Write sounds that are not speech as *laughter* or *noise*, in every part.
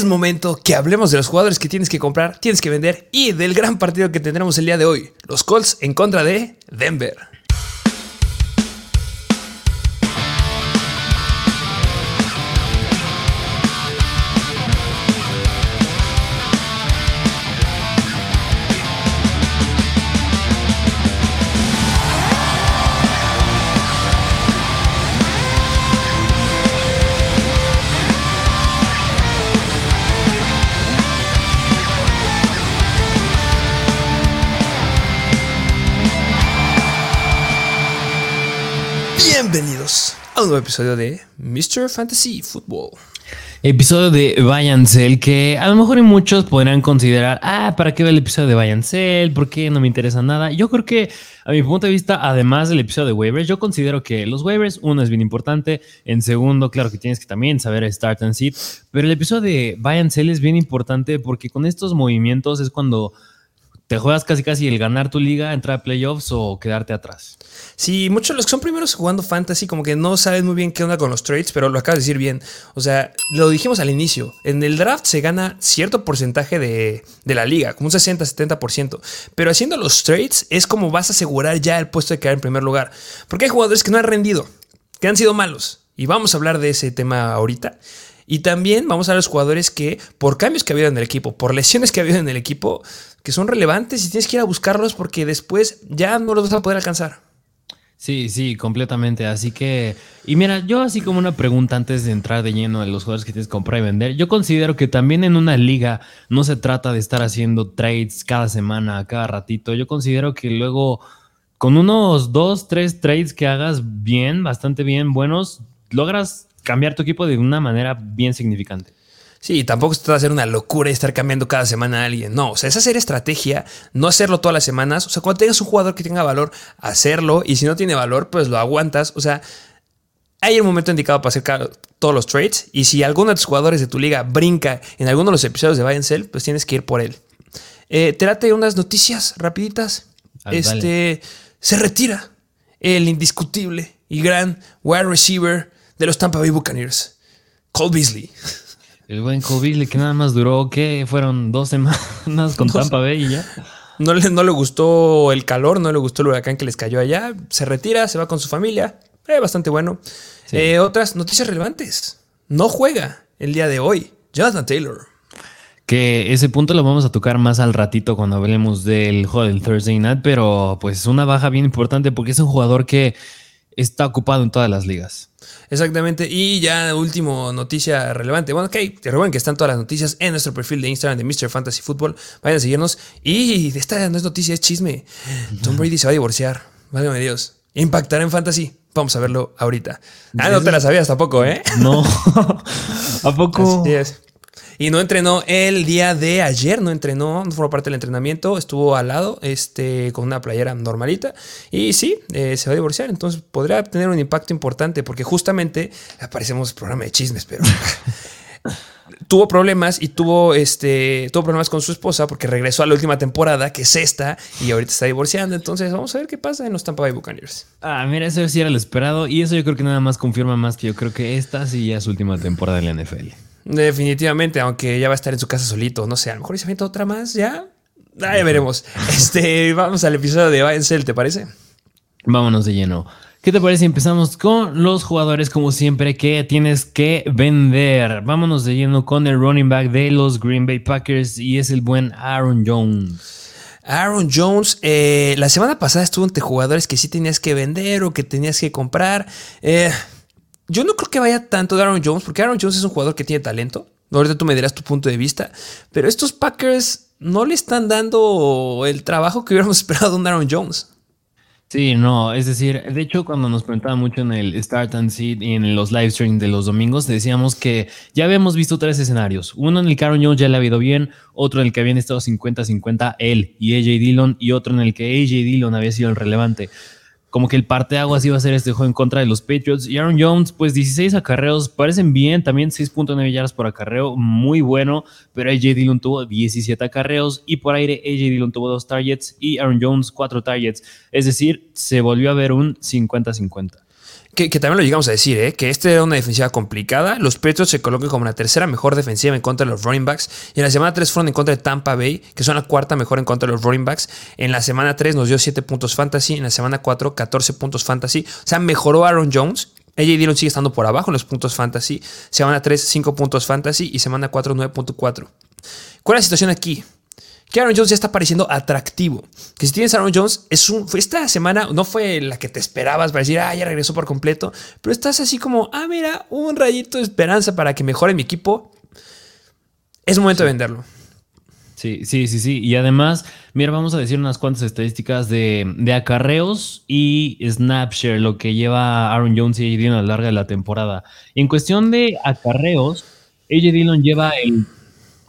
es momento que hablemos de los jugadores que tienes que comprar, tienes que vender y del gran partido que tendremos el día de hoy, los Colts en contra de Denver. Nuevo episodio de Mr. Fantasy Football. Episodio de Sell que a lo mejor muchos podrán considerar, ah, ¿para qué ver el episodio de Sell? ¿Por qué no me interesa nada? Yo creo que, a mi punto de vista, además del episodio de waivers, yo considero que los waivers, uno es bien importante, en segundo, claro que tienes que también saber start and sit, pero el episodio de Sell es bien importante porque con estos movimientos es cuando te juegas casi casi el ganar tu liga, entrar a playoffs o quedarte atrás. Sí, muchos de los que son primeros jugando fantasy como que no saben muy bien qué onda con los trades, pero lo acabas de decir bien. O sea, lo dijimos al inicio, en el draft se gana cierto porcentaje de, de la liga, como un 60-70%, pero haciendo los trades es como vas a asegurar ya el puesto de quedar en primer lugar, porque hay jugadores que no han rendido, que han sido malos, y vamos a hablar de ese tema ahorita. Y también vamos a ver los jugadores que, por cambios que ha habido en el equipo, por lesiones que ha habido en el equipo, que son relevantes y tienes que ir a buscarlos porque después ya no los vas a poder alcanzar. Sí, sí, completamente. Así que, y mira, yo así como una pregunta antes de entrar de lleno en los jugadores que tienes que comprar y vender, yo considero que también en una liga no se trata de estar haciendo trades cada semana, cada ratito. Yo considero que luego con unos dos, tres trades que hagas bien, bastante bien, buenos, logras cambiar tu equipo de una manera bien significante. Sí, tampoco se trata de hacer una locura y estar cambiando cada semana a alguien. No, o sea, es hacer estrategia, no hacerlo todas las semanas. O sea, cuando tengas un jugador que tenga valor, hacerlo. Y si no tiene valor, pues lo aguantas. O sea, hay el momento indicado para hacer todos los trades. Y si alguno de tus jugadores de tu liga brinca en alguno de los episodios de Buy and Sell, pues tienes que ir por él. Eh, trate unas noticias rapiditas. este se retira el indiscutible y gran wide receiver de los Tampa Bay Buccaneers, Cole Beasley. El buen Cole Beasley que nada más duró, ¿qué? Fueron dos semanas con *laughs* Tampa Bay y ya. No le, no le gustó el calor, no le gustó el huracán que les cayó allá. Se retira, se va con su familia. Eh, bastante bueno. Eh, otras noticias relevantes. No juega el día de hoy. Jonathan Taylor. Que ese punto lo vamos a tocar más al ratito cuando hablemos del juego del Thursday Night, pero pues una baja bien importante porque es un jugador que está ocupado en todas las ligas. Exactamente. Y ya último noticia relevante. Bueno, ok, te recuerden que están todas las noticias en nuestro perfil de Instagram de Mr. Fantasy Football. Vayan a seguirnos. Y esta no es noticia, es chisme. Tom Brady se va a divorciar. Válgame Dios. Impactará en fantasy. Vamos a verlo ahorita. Ah, no te la sabías tampoco, ¿eh? No. *laughs* *laughs* ¿A poco? Así es. Y no entrenó el día de ayer, no entrenó, no formó parte del entrenamiento, estuvo al lado este, con una playera normalita. Y sí, eh, se va a divorciar, entonces podría tener un impacto importante porque justamente aparecemos en programa de chismes, pero... *laughs* tuvo problemas y tuvo, este, tuvo problemas con su esposa porque regresó a la última temporada, que es esta, y ahorita está divorciando. Entonces, vamos a ver qué pasa en los Tampa Bay Buccaneers. Ah, mira, eso sí era lo esperado. Y eso yo creo que nada más confirma más que yo creo que esta sí ya es última temporada en la NFL. Definitivamente, aunque ya va a estar en su casa solito. No sé, a lo mejor se avienta otra más, ya. Ah, ya veremos. *laughs* Este, vamos al episodio de Bayern ¿te parece? Vámonos de lleno. ¿Qué te parece? Empezamos con los jugadores, como siempre, que tienes que vender. Vámonos de lleno con el running back de los Green Bay Packers y es el buen Aaron Jones. Aaron Jones, eh, la semana pasada estuvo entre jugadores que sí tenías que vender o que tenías que comprar. Eh, yo no creo que vaya tanto de Aaron Jones, porque Aaron Jones es un jugador que tiene talento. Ahorita tú me dirás tu punto de vista. Pero estos Packers no le están dando el trabajo que hubiéramos *laughs* esperado de Aaron Jones. Sí, no, es decir, de hecho, cuando nos preguntaban mucho en el Start and Seed y en los live streams de los domingos, decíamos que ya habíamos visto tres escenarios. Uno en el que Aaron Jones ya le ha ido bien, otro en el que habían estado 50-50 él y AJ Dillon, y otro en el que AJ Dillon había sido el relevante como que el parteaguas iba a ser este juego en contra de los Patriots. Y Aaron Jones, pues 16 acarreos, parecen bien, también 6.9 yardas por acarreo, muy bueno, pero AJ Dillon tuvo 17 acarreos y por aire AJ Dillon tuvo dos targets y Aaron Jones cuatro targets. Es decir, se volvió a ver un 50-50. Que, también lo llegamos a decir, ¿eh? que esta era una defensiva complicada. Los Patriots se colocan como la tercera mejor defensiva en contra de los running backs. Y en la semana 3 fueron en contra de Tampa Bay, que son la cuarta mejor en contra de los running backs. En la semana 3 nos dio 7 puntos fantasy. En la semana 4, 14 puntos fantasy. O sea, mejoró Aaron Jones. AJ Dillon sigue estando por abajo en los puntos fantasy. Semana 3, 5 puntos fantasy. Y semana 4, 9.4. ¿Cuál es la situación aquí? Que Aaron Jones ya está pareciendo atractivo. Que si tienes Aaron Jones, es un, esta semana no fue la que te esperabas para decir, ah, ya regresó por completo, pero estás así como, ah, mira, un rayito de esperanza para que mejore mi equipo. Es momento de venderlo. Sí, sí, sí, sí. Y además, mira, vamos a decir unas cuantas estadísticas de, de acarreos y snapshare, lo que lleva Aaron Jones y AJ Dillon a lo largo de la temporada. En cuestión de acarreos, AJ Dillon lleva el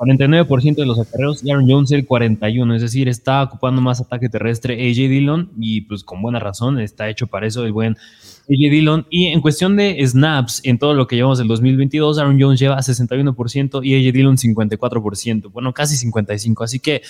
49% de los acarreos y Aaron Jones el 41%, es decir, está ocupando más ataque terrestre AJ Dillon y pues con buena razón está hecho para eso el buen AJ Dillon. Y en cuestión de snaps, en todo lo que llevamos del 2022, Aaron Jones lleva 61% y AJ Dillon 54%, bueno, casi 55%, así que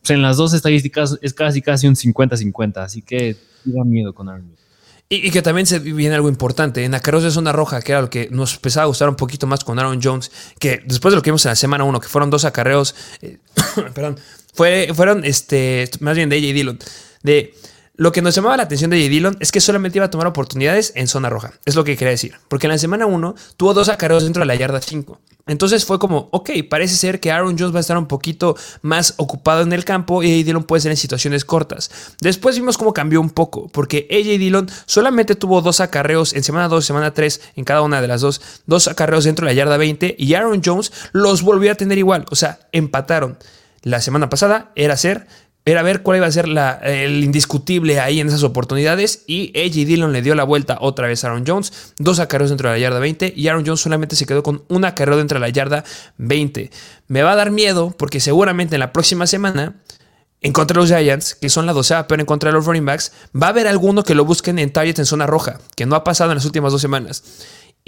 pues, en las dos estadísticas es casi casi un 50-50, así que da miedo con Aaron Jones. Y, que también se viene algo importante. En Acarreos de zona roja, que era lo que nos empezaba a gustar un poquito más con Aaron Jones, que después de lo que vimos en la semana 1, que fueron dos acarreos, eh, *coughs* perdón, fue, fueron este, más bien de AJ Dillon, de lo que nos llamaba la atención de J. Dillon es que solamente iba a tomar oportunidades en zona roja. Es lo que quería decir. Porque en la semana 1 tuvo dos acarreos dentro de la yarda 5. Entonces fue como, ok, parece ser que Aaron Jones va a estar un poquito más ocupado en el campo y AJ Dillon puede ser en situaciones cortas. Después vimos cómo cambió un poco, porque AJ Dillon solamente tuvo dos acarreos en semana 2, semana 3, en cada una de las dos, dos acarreos dentro de la yarda 20 y Aaron Jones los volvió a tener igual, o sea, empataron. La semana pasada era ser era ver cuál iba a ser el indiscutible ahí en esas oportunidades. Y AJ Dillon le dio la vuelta otra vez a Aaron Jones. Dos acarreos dentro de la yarda 20. Y Aaron Jones solamente se quedó con un acarreo dentro de la yarda 20. Me va a dar miedo porque seguramente en la próxima semana en contra de los Giants, que son la docea pero en contra de los running backs, va a haber alguno que lo busquen en target en zona roja, que no ha pasado en las últimas dos semanas.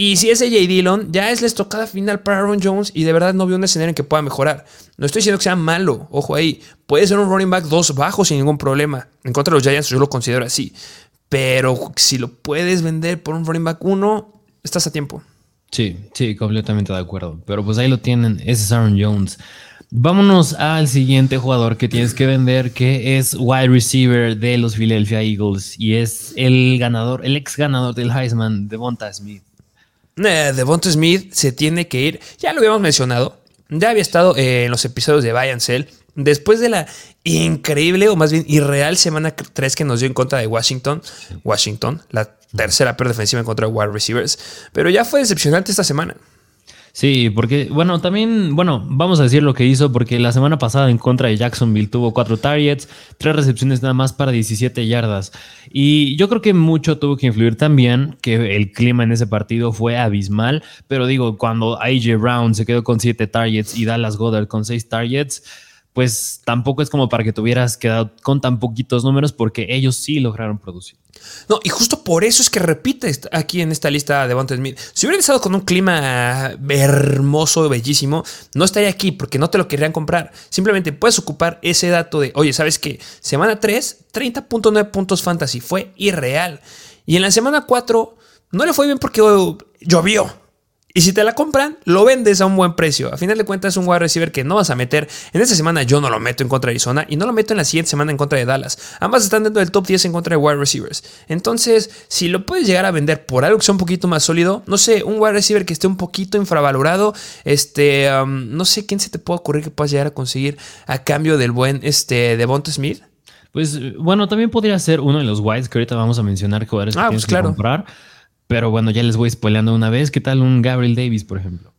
Y si es AJ Dillon, ya es la estocada final para Aaron Jones y de verdad no veo un escenario en que pueda mejorar. No estoy diciendo que sea malo, ojo ahí. Puede ser un running back dos bajo sin ningún problema. En contra de los Giants yo lo considero así. Pero si lo puedes vender por un running back uno, estás a tiempo. Sí, sí, completamente de acuerdo. Pero pues ahí lo tienen, ese es Aaron Jones. Vámonos al siguiente jugador que tienes que vender, que es wide receiver de los Philadelphia Eagles y es el ganador, el ex ganador del Heisman, Devonta Smith. Eh, Devonta Smith se tiene que ir. Ya lo habíamos mencionado. Ya había estado eh, en los episodios de Buy. Después de la increíble o más bien irreal semana 3 que nos dio en contra de Washington. Washington, la tercera peor defensiva en contra de wide receivers. Pero ya fue decepcionante esta semana. Sí, porque, bueno, también, bueno, vamos a decir lo que hizo, porque la semana pasada en contra de Jacksonville tuvo cuatro targets, tres recepciones nada más para 17 yardas. Y yo creo que mucho tuvo que influir también que el clima en ese partido fue abismal, pero digo, cuando AJ Brown se quedó con siete targets y Dallas Goddard con seis targets, pues tampoco es como para que tuvieras quedado con tan poquitos números porque ellos sí lograron producir. No, y justo por eso es que repite aquí en esta lista de Devonta Smith. Si hubiera estado con un clima hermoso, bellísimo, no estaría aquí porque no te lo querrían comprar. Simplemente puedes ocupar ese dato de, oye, ¿sabes qué? Semana 3, 30.9 puntos fantasy. Fue irreal. Y en la semana 4 no le fue bien porque llovió. Y si te la compran, lo vendes a un buen precio. A final de cuentas, es un wide receiver que no vas a meter. En esta semana yo no lo meto en contra de Arizona y no lo meto en la siguiente semana en contra de Dallas. Ambas están dentro del top 10 en contra de wide receivers. Entonces, si lo puedes llegar a vender por algo que sea un poquito más sólido, no sé, un wide receiver que esté un poquito infravalorado, este, um, no sé quién se te puede ocurrir que puedas llegar a conseguir a cambio del buen este, Devonta Smith. Pues bueno, también podría ser uno de los wides que ahorita vamos a mencionar que jugadores ah, pues claro. comprar. Pero bueno, ya les voy spoileando una vez. ¿Qué tal un Gabriel Davis, por ejemplo?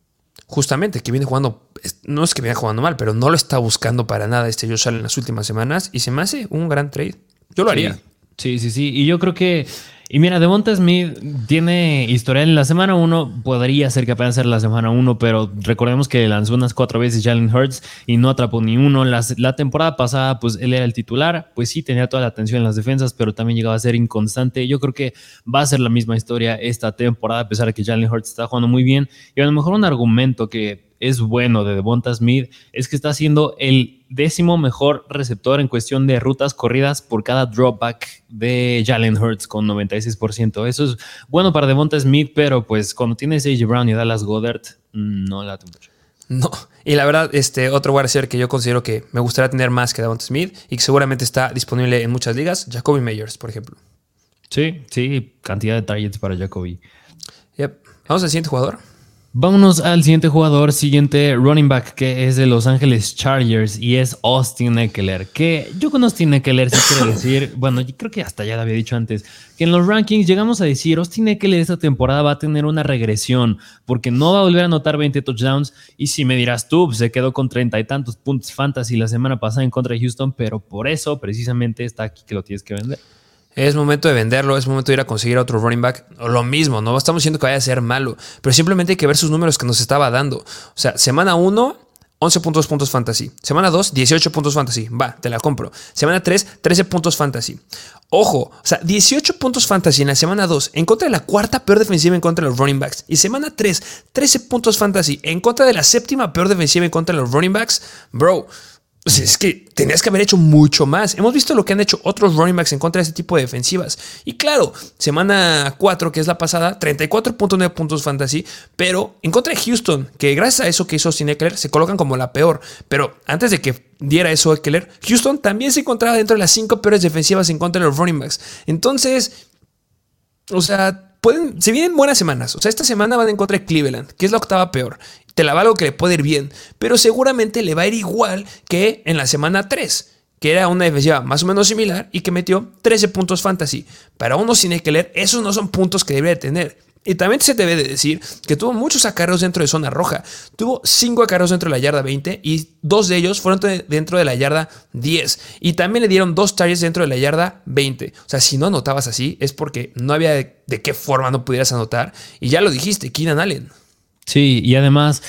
Justamente, que viene jugando, no es que viene jugando mal, pero no lo está buscando para nada este Josh Allen en las últimas semanas y se me hace un gran trade. Yo lo haría. Sí, sí, sí. Y yo creo que y mira, Devonta Smith tiene historial en la semana 1, podría ser que apenas ser la semana 1, pero recordemos que lanzó unas cuatro veces Jalen Hurts y no atrapó ni uno. La, temporada pasada, pues él era el titular, pues sí tenía toda la atención en las defensas, pero también llegaba a ser inconstante. Yo creo que va a ser la misma historia esta temporada, a pesar de que Jalen Hurts está jugando muy bien. Y a lo mejor un argumento que es bueno de Devonta Smith es que está siendo el décimo mejor receptor en cuestión de rutas corridas por cada dropback de Jalen Hurts con 96%. Eso es bueno para Devonta Smith, pero pues cuando tienes AJ Brown y Dallas Goddard, no la mucho. No, y la verdad, este otro wide receiver que yo considero que me gustaría tener más que Devonta Smith y que seguramente está disponible en muchas ligas, Jacoby Meyers, por ejemplo. Sí, sí, cantidad de targets para Jacoby. Yep. Vamos al siguiente jugador. Vámonos al siguiente jugador, siguiente running back, que es de Los Ángeles Chargers y es Austin Eckler. Que yo con Austin Eckler sí quiero *coughs* decir, bueno, yo creo que hasta ya lo había dicho antes, que en los rankings llegamos a decir, Austin Eckler esta temporada va a tener una regresión porque no va a volver a anotar 20 touchdowns. Y si me dirás tú, pues, se quedó con treinta y tantos puntos fantasy la semana pasada en contra de Houston, pero por eso precisamente está aquí que lo tienes que vender. Es momento de venderlo, es momento de ir a conseguir otro running back. O lo mismo, no estamos diciendo que vaya a ser malo, pero simplemente hay que ver sus números que nos estaba dando. O sea, semana 1, 11 puntos, puntos fantasy. Semana 2, 18 puntos fantasy. Va, te la compro. Semana 3, 13 puntos fantasy. Ojo, o sea, 18 puntos fantasy en la semana 2 en contra de la cuarta peor defensiva en contra de los running backs. Y semana 3, 13 puntos fantasy en contra de la séptima peor defensiva en contra de los running backs. Bro, es que tenías que haber hecho mucho más. Hemos visto lo que han hecho otros running backs en contra de este tipo de defensivas. Y claro, semana 4, que es la pasada, 34.9 puntos fantasy, pero en contra de Houston, que gracias a eso que hizo Sin Eckler, se colocan como la peor. Pero antes de que diera eso Eckler, Houston también se encontraba dentro de las 5 peores defensivas en contra de los running backs. Entonces, o sea, pueden, se vienen buenas semanas. O sea, esta semana van en contra de Cleveland, que es la octava peor. Te la valgo que le puede ir bien, pero seguramente le va a ir igual que en la semana 3 que era una defensiva más o menos similar y que metió 13 puntos fantasy. Para uno sin leer, esos no son puntos que debería tener. Y también se debe de decir que tuvo muchos acarreos dentro de zona roja. Tuvo 5 acarreos dentro de la yarda 20 y dos de ellos fueron dentro de la yarda 10. Y también le dieron dos targets dentro de la yarda 20. O sea, si no anotabas así es porque no había de, de qué forma no pudieras anotar. Y ya lo dijiste, Keenan Allen. Sí, y además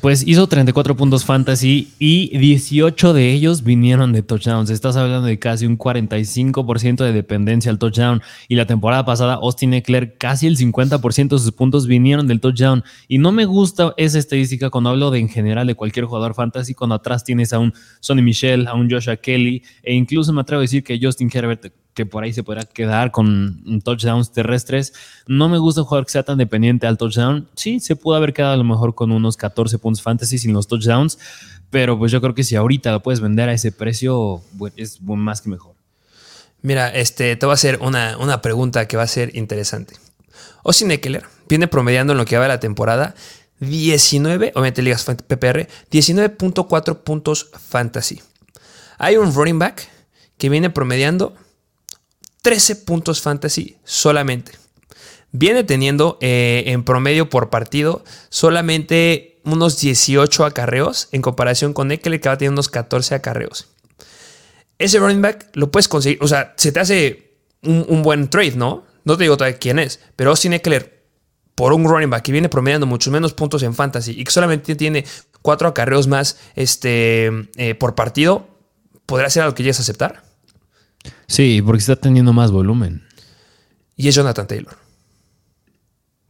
pues hizo 34 puntos fantasy y 18 de ellos vinieron de touchdowns. Estás hablando de casi un 45% de dependencia al touchdown. Y la temporada pasada, Austin Eckler, casi el 50% de sus puntos vinieron del touchdown. Y no me gusta esa estadística cuando hablo de en general de cualquier jugador fantasy, cuando atrás tienes a un Sonny Michel, a un Joshua Kelly, e incluso me atrevo a decir que Justin Herbert que por ahí se podrá quedar con touchdowns terrestres. No me gusta un jugador que sea tan dependiente al touchdown. Sí, se pudo haber quedado a lo mejor con unos 14 puntos fantasy sin los touchdowns, pero pues yo creo que si ahorita lo puedes vender a ese precio, es más que mejor. Mira, este, te voy a hacer una, una pregunta que va a ser interesante. Austin Eckler viene promediando en lo que va de la temporada 19, obviamente ligas PPR, 19.4 puntos fantasy. Hay un running back que viene promediando 13 puntos fantasy solamente. Viene teniendo eh, en promedio por partido solamente unos 18 acarreos en comparación con Eckler que va a tener unos 14 acarreos. Ese running back lo puedes conseguir, o sea, se te hace un, buen trade, ¿no? No te digo todavía quién es, pero Austin Eckler por un running back que viene promediando muchos menos puntos en fantasy y que solamente tiene 4 acarreos más este, eh, por partido, ¿podrá ser algo que llegues a aceptar? Sí, porque está teniendo más volumen. Y es Jonathan Taylor.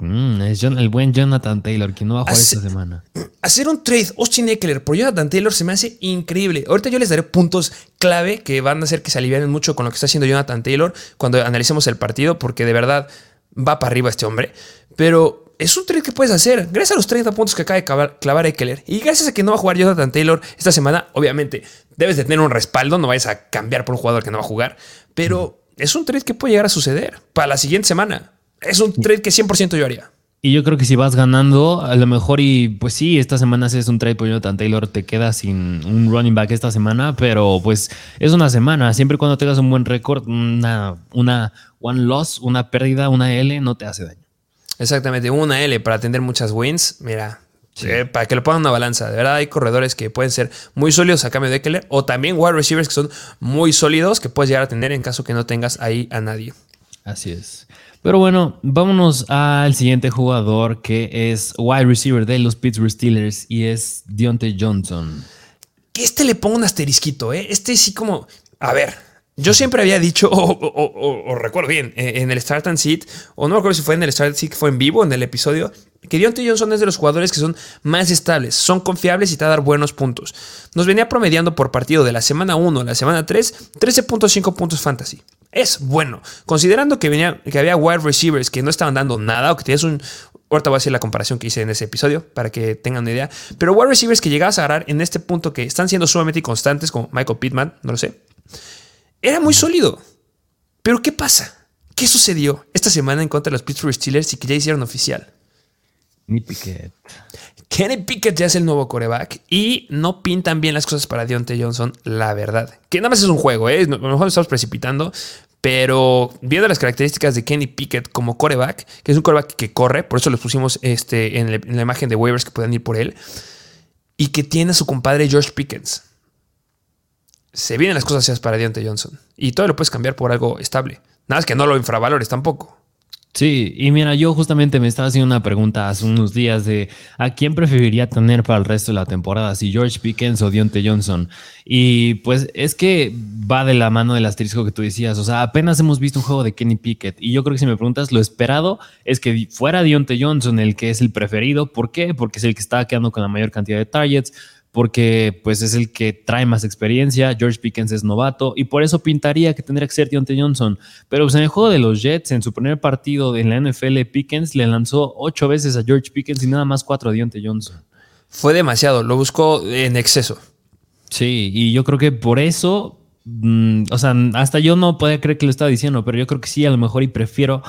Mm, es el buen Jonathan Taylor, que no va a jugar esta semana. Hacer un trade Austin Eckler por Jonathan Taylor se me hace increíble. Ahorita yo les daré puntos clave que van a hacer que se alivianen mucho con lo que está haciendo Jonathan Taylor cuando analicemos el partido, porque de verdad va para arriba este hombre. Pero es un trade que puedes hacer gracias a los 30 puntos que acaba de clavar Eckler y gracias a que no va a jugar Jonathan Taylor esta semana. Obviamente, debes de tener un respaldo, no vayas a cambiar por un jugador que no va a jugar, pero es un trade que puede llegar a suceder para la siguiente semana. Es un trade que 100% yo haría. Y yo creo que si vas ganando, a lo mejor, y pues sí, esta semana haces un trade por Jonathan Taylor, te quedas sin un running back esta semana, pero pues es una semana. Siempre cuando tengas un buen récord, una, una one loss, una pérdida, una L, no te hace daño. Exactamente, una L para tener muchas wins. Mira, eh, para que lo pongan una balanza. De verdad, hay corredores que pueden ser muy sólidos a cambio de Keller o también wide receivers que son muy sólidos que puedes llegar a tener en caso que no tengas ahí a nadie. Así es. Pero bueno, vámonos al siguiente jugador que es wide receiver de los Pittsburgh Steelers y es Deontay Johnson. Que este le pongo un asterisquito, ¿eh? Este sí como, a ver, yo siempre había dicho, o, recuerdo bien, eh, en el Start and Seat, o no recuerdo si fue en el Start and Seat, fue en vivo, en el episodio, que Deontay Johnson es de los jugadores que son más estables, son confiables y te va a dar buenos puntos. Nos venía promediando por partido de la semana 1 a la semana 3 13.5 puntos fantasy. Es bueno, considerando que, venía, que había wide receivers que no estaban dando nada o que tienes un, Ahorita voy a decir la comparación que hice en ese episodio para que tengan una idea. Pero wide receivers que llegabas a agarrar en este punto que están siendo sumamente constantes, como Michael Pittman, no lo sé, era muy sólido. Pero ¿qué pasa? ¿Qué sucedió esta semana en contra de los Pittsburgh Steelers y que ya hicieron oficial? Kenny Pickett. Kenny Pickett ya es el nuevo coreback y no pintan bien las cosas para Deontay Johnson, la verdad. Que nada más es un juego, ¿eh? A lo mejor estamos precipitando, pero viendo las características de Kenny Pickett como coreback, que es un coreback que corre, por eso los pusimos este, en, la imagen de waivers que puedan ir por él, y que tiene a su compadre George Pickens. Se vienen las cosas para Deontay Johnson. Y todo lo puedes cambiar por algo estable. Nada más que no lo infravalores tampoco. Sí, y mira, yo justamente me estaba haciendo una pregunta hace unos días de a quién preferiría tener para el resto de la temporada, si George Pickens o Dionte Johnson. Y pues es que va de la mano del asterisco que tú decías. O sea, apenas hemos visto un juego de Kenny Pickett. Y yo creo que si me preguntas, lo esperado es que fuera Dionte Johnson el que es el preferido. ¿Por qué? Porque es el que está quedando con la mayor cantidad de targets porque pues es el que trae más experiencia, George Pickens es novato y por eso pintaría que tendría que ser Deontay Johnson. Pero pues, en el juego de los Jets, en su primer partido en la NFL, Pickens le lanzó ocho veces a George Pickens y nada más cuatro a Deontay Johnson. Fue demasiado, lo buscó en exceso. Sí, y yo creo que por eso, mm, o sea, hasta yo no podía creer que lo estaba diciendo, pero yo creo que sí, a lo mejor y prefiero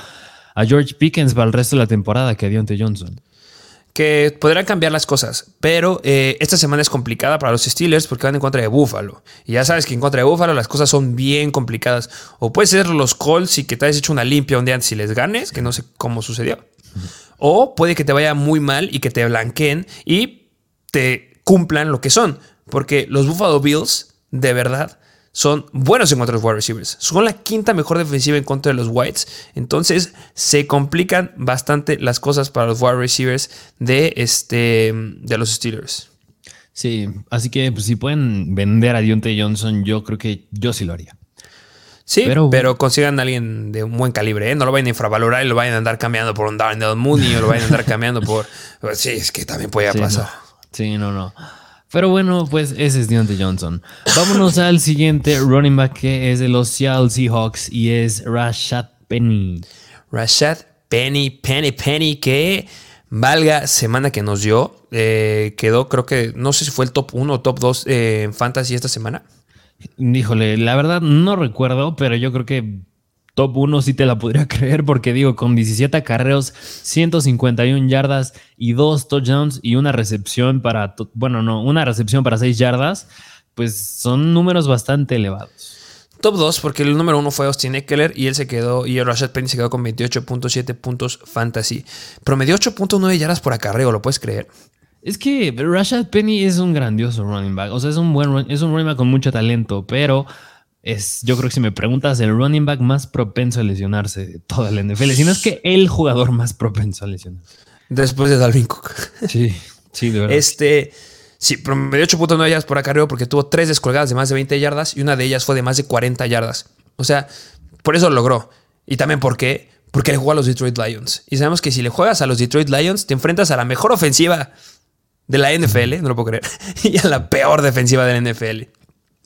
a George Pickens para el resto de la temporada que a Deontay Johnson que podrán cambiar las cosas, pero eh, esta semana es complicada para los Steelers porque van en contra de Buffalo. Y ya sabes que en contra de Buffalo las cosas son bien complicadas. O puede ser los Colts y que te hayas hecho una limpia un día antes y les ganes, que no sé cómo sucedió. O puede que te vaya muy mal y que te blanqueen y te cumplan lo que son. Porque los Buffalo Bills, de verdad, son buenos en contra de los wide receivers. Son la quinta mejor defensiva en contra de los Whites. Entonces se complican bastante las cosas para los wide receivers de, este, de los Steelers. Sí, así que pues, si pueden vender a Dionte Johnson, yo creo que yo sí lo haría. Sí, pero, consigan a alguien de un buen calibre, ¿eh? No lo vayan a infravalorar y lo vayan a andar cambiando por un Darnell Mooney o lo vayan a andar cambiando por... *laughs* Sí, es que también puede pasar. Sí, no, no. Pero bueno, pues ese es Deontay Johnson. Vámonos al siguiente running back que es de los Seattle Seahawks y es Rashad Penny. Rashad Penny, Penny, Penny, que valga semana que nos dio. Eh, quedó, creo que, no sé si fue el top 1 o top 2 eh, en Fantasy esta semana. Híjole, la verdad no recuerdo, pero yo creo que top 1 sí te la podría *laughs* creer porque digo, con 17 acarreos, 151 yardas y dos touchdowns y una recepción para, bueno, no, una recepción para 6 yardas, pues son números bastante elevados. Top 2 porque el número 1 fue Austin Eckler y él se quedó, y Rashad Penny se quedó con 28.7 puntos fantasy. Promedió 8.9 yardas por acarreo, ¿lo puedes creer? Es que Rashad Penny es un grandioso running back. O sea, es un buen es un running back con mucho talento, pero es, yo creo que si me preguntas, el running back más propenso a lesionarse de toda la NFL, si no es que el jugador más propenso a lesionarse. Después de Dalvin Cook. Sí, sí, de verdad. Este, sí, promedió 8.9 yardas por acarreo porque tuvo tres descolgadas de más de 20 yardas y una de ellas fue de más de 40 yardas. O sea, por eso lo logró. Y también porque, porque le jugó a los Detroit Lions. Y sabemos que si le juegas a los Detroit Lions, te enfrentas a la mejor ofensiva de la NFL, no lo puedo creer, *laughs* y a la peor defensiva de la NFL.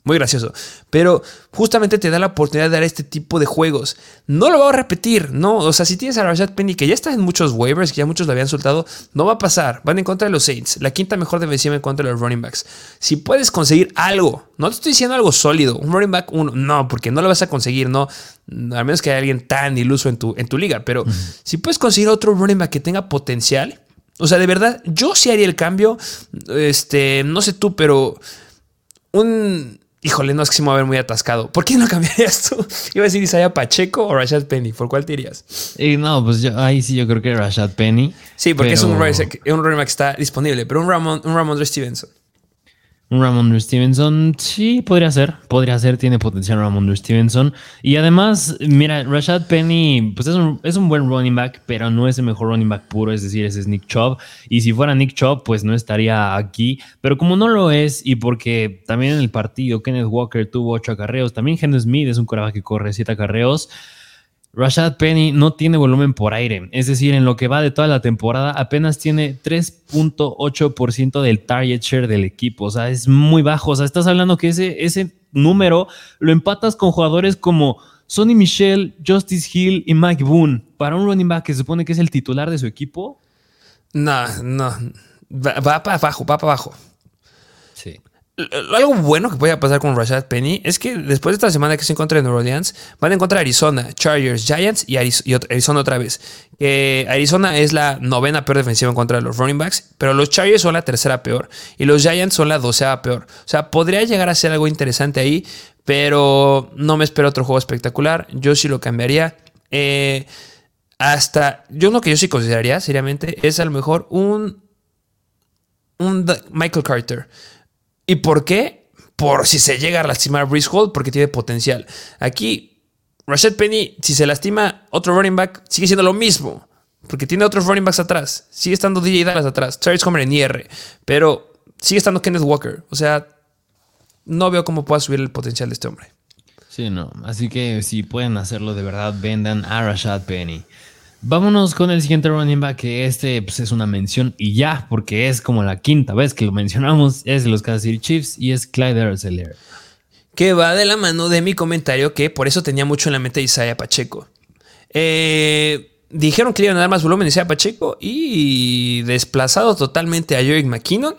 Muy gracioso. Pero justamente te da la oportunidad de dar este tipo de juegos. No lo voy a repetir, no. O sea, si tienes a Rashad Penny, que ya está en muchos waivers, que ya muchos lo habían soltado, no va a pasar. Van en contra de los Saints. La quinta mejor defensiva en contra de los running backs. Si puedes conseguir algo, no te estoy diciendo algo sólido, un running back uno, no, porque no lo vas a conseguir, no. Al menos que haya alguien tan iluso en tu, en tu liga. Pero si puedes conseguir otro running back que tenga potencial, o sea, de verdad, yo sí haría el cambio. Este, no sé tú, pero un Híjole, no es que se me va a ver muy atascado. ¿Por qué no cambiarías tú? *laughs* Iba a decir Isaiah Pacheco o Rashad Penny. ¿Por cuál te irías? Eh, no, pues yo, ahí sí yo creo que Rashad Penny. Sí, porque es un, un running back que está disponible, pero un Ramon, un Ramondre Stevenson. Ramondre Stevenson, sí, podría ser. Podría ser, tiene potencial Ramondre Stevenson. Y además, mira, Rashad Penny, pues es un, es un, buen running back, pero no es el mejor running back puro, es decir, ese es Nick Chubb. Y si fuera Nick Chubb, pues no estaría aquí. Pero como no lo es, y porque también en el partido Kenneth Walker tuvo ocho acarreos, también Henry Smith es un coreback que corre siete acarreos. Rashad Penny no tiene volumen por aire, es decir, en lo que va de toda la temporada apenas tiene 3.8% del target share del equipo, o sea, es muy bajo, o sea, estás hablando que ese, ese número lo empatas con jugadores como Sonny Michel, Justice Hill y Mike Boone. Para un running back que se supone que es el titular de su equipo. No, no, va, va para abajo, va para abajo. Algo bueno que pueda pasar con Rashad Penny es que después de esta semana que se encuentra en New Orleans, van a encontrar Arizona, Chargers, Giants y Arizona otra vez. Arizona es la novena peor defensiva en contra de los running backs, pero los Chargers son la tercera peor y los Giants son la doceava peor. O sea, podría llegar a ser algo interesante ahí, pero no me espero otro juego espectacular. Yo sí lo cambiaría. Eh, hasta, yo lo que yo sí consideraría seriamente es a lo mejor un, un Michael Carter. ¿Y por qué? Por si se llega a lastimar Brice Hall, porque tiene potencial. Aquí, Rashad Penny, si se lastima otro running back, sigue siendo lo mismo. Porque tiene otros running backs atrás. Sigue estando DJ Dallas atrás. Travis Homer en IR. Pero sigue estando Kenneth Walker. O sea, no veo cómo pueda subir el potencial de este hombre. Sí, no. Así que si pueden hacerlo de verdad, vendan a Rashad Penny. Vámonos con el siguiente running back, que este pues, es una mención y ya, porque es como la quinta vez que lo mencionamos, es los Kansas City Chiefs y es Clyde Arcelor. Que va de la mano de mi comentario, que por eso tenía mucho en la mente Isaiah Pacheco. Eh, dijeron que le iban a dar más volumen a Isaiah Pacheco y desplazado totalmente a Jerick McKinnon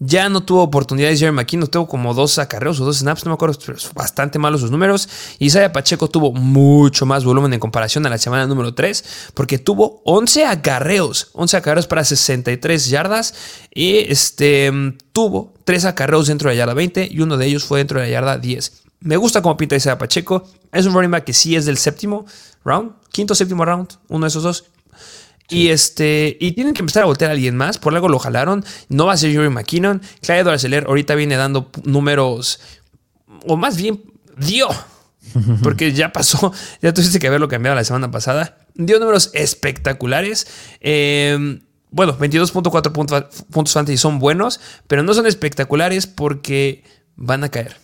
ya no tuvo oportunidades Jerry McKinnon, tuvo como dos acarreos o dos snaps, no me acuerdo, pero bastante malos sus números. Isaiah Pacheco tuvo mucho más volumen en comparación a la semana número 3, porque tuvo 11 acarreos, 11 acarreos para 63 yardas y este, tuvo 3 acarreos dentro de la yarda 20 y uno de ellos fue dentro de la yarda 10. Me gusta cómo pinta Isaiah Pacheco. Es un running back que sí es del séptimo round, quinto séptimo round, uno de esos dos. Y este, y tienen que empezar a voltear a alguien más. Por algo lo jalaron. No va a ser Jerry McKinnon. Clyde Arcelor ahorita viene dando números. O más bien, dio. *laughs* Porque ya pasó. Ya tuviste que haberlo cambiado la semana pasada. Dio números espectaculares. Em, bueno, 22.4 puntos, puntos fantasy son buenos, pero no son espectaculares porque van a caer.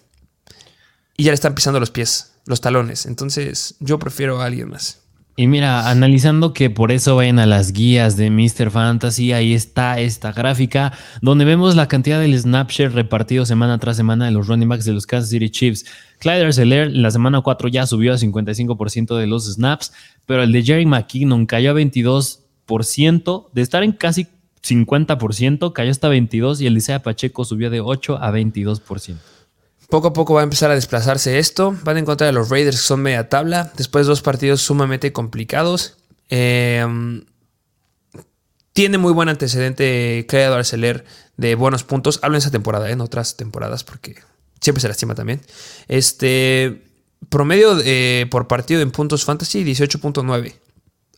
Y ya le están pisando los pies, los talones. Entonces, yo prefiero a alguien más. Y mira, analizando que por eso vayan a las guías de Mr. Fantasy, ahí está esta gráfica donde vemos la cantidad del snapshare repartido semana tras semana de los running backs de los Kansas City Chiefs. Clyde Arcelor la semana 4 ya subió a 55% de los snaps, pero el de Jerry McKinnon cayó a 22%, de estar en casi 50%, cayó hasta 22% y el de Isaiah Pacheco subió de 8 a 22%. Poco a poco va a empezar a desplazarse esto. Van a encontrar a los Raiders que son media tabla. Después dos partidos sumamente complicados. Em, tiene muy buen antecedente Cleado Arceler de buenos puntos. Hablo en esa temporada, ¿eh? en otras temporadas, porque siempre se lastima también. Este promedio por partido en puntos fantasy 18.9.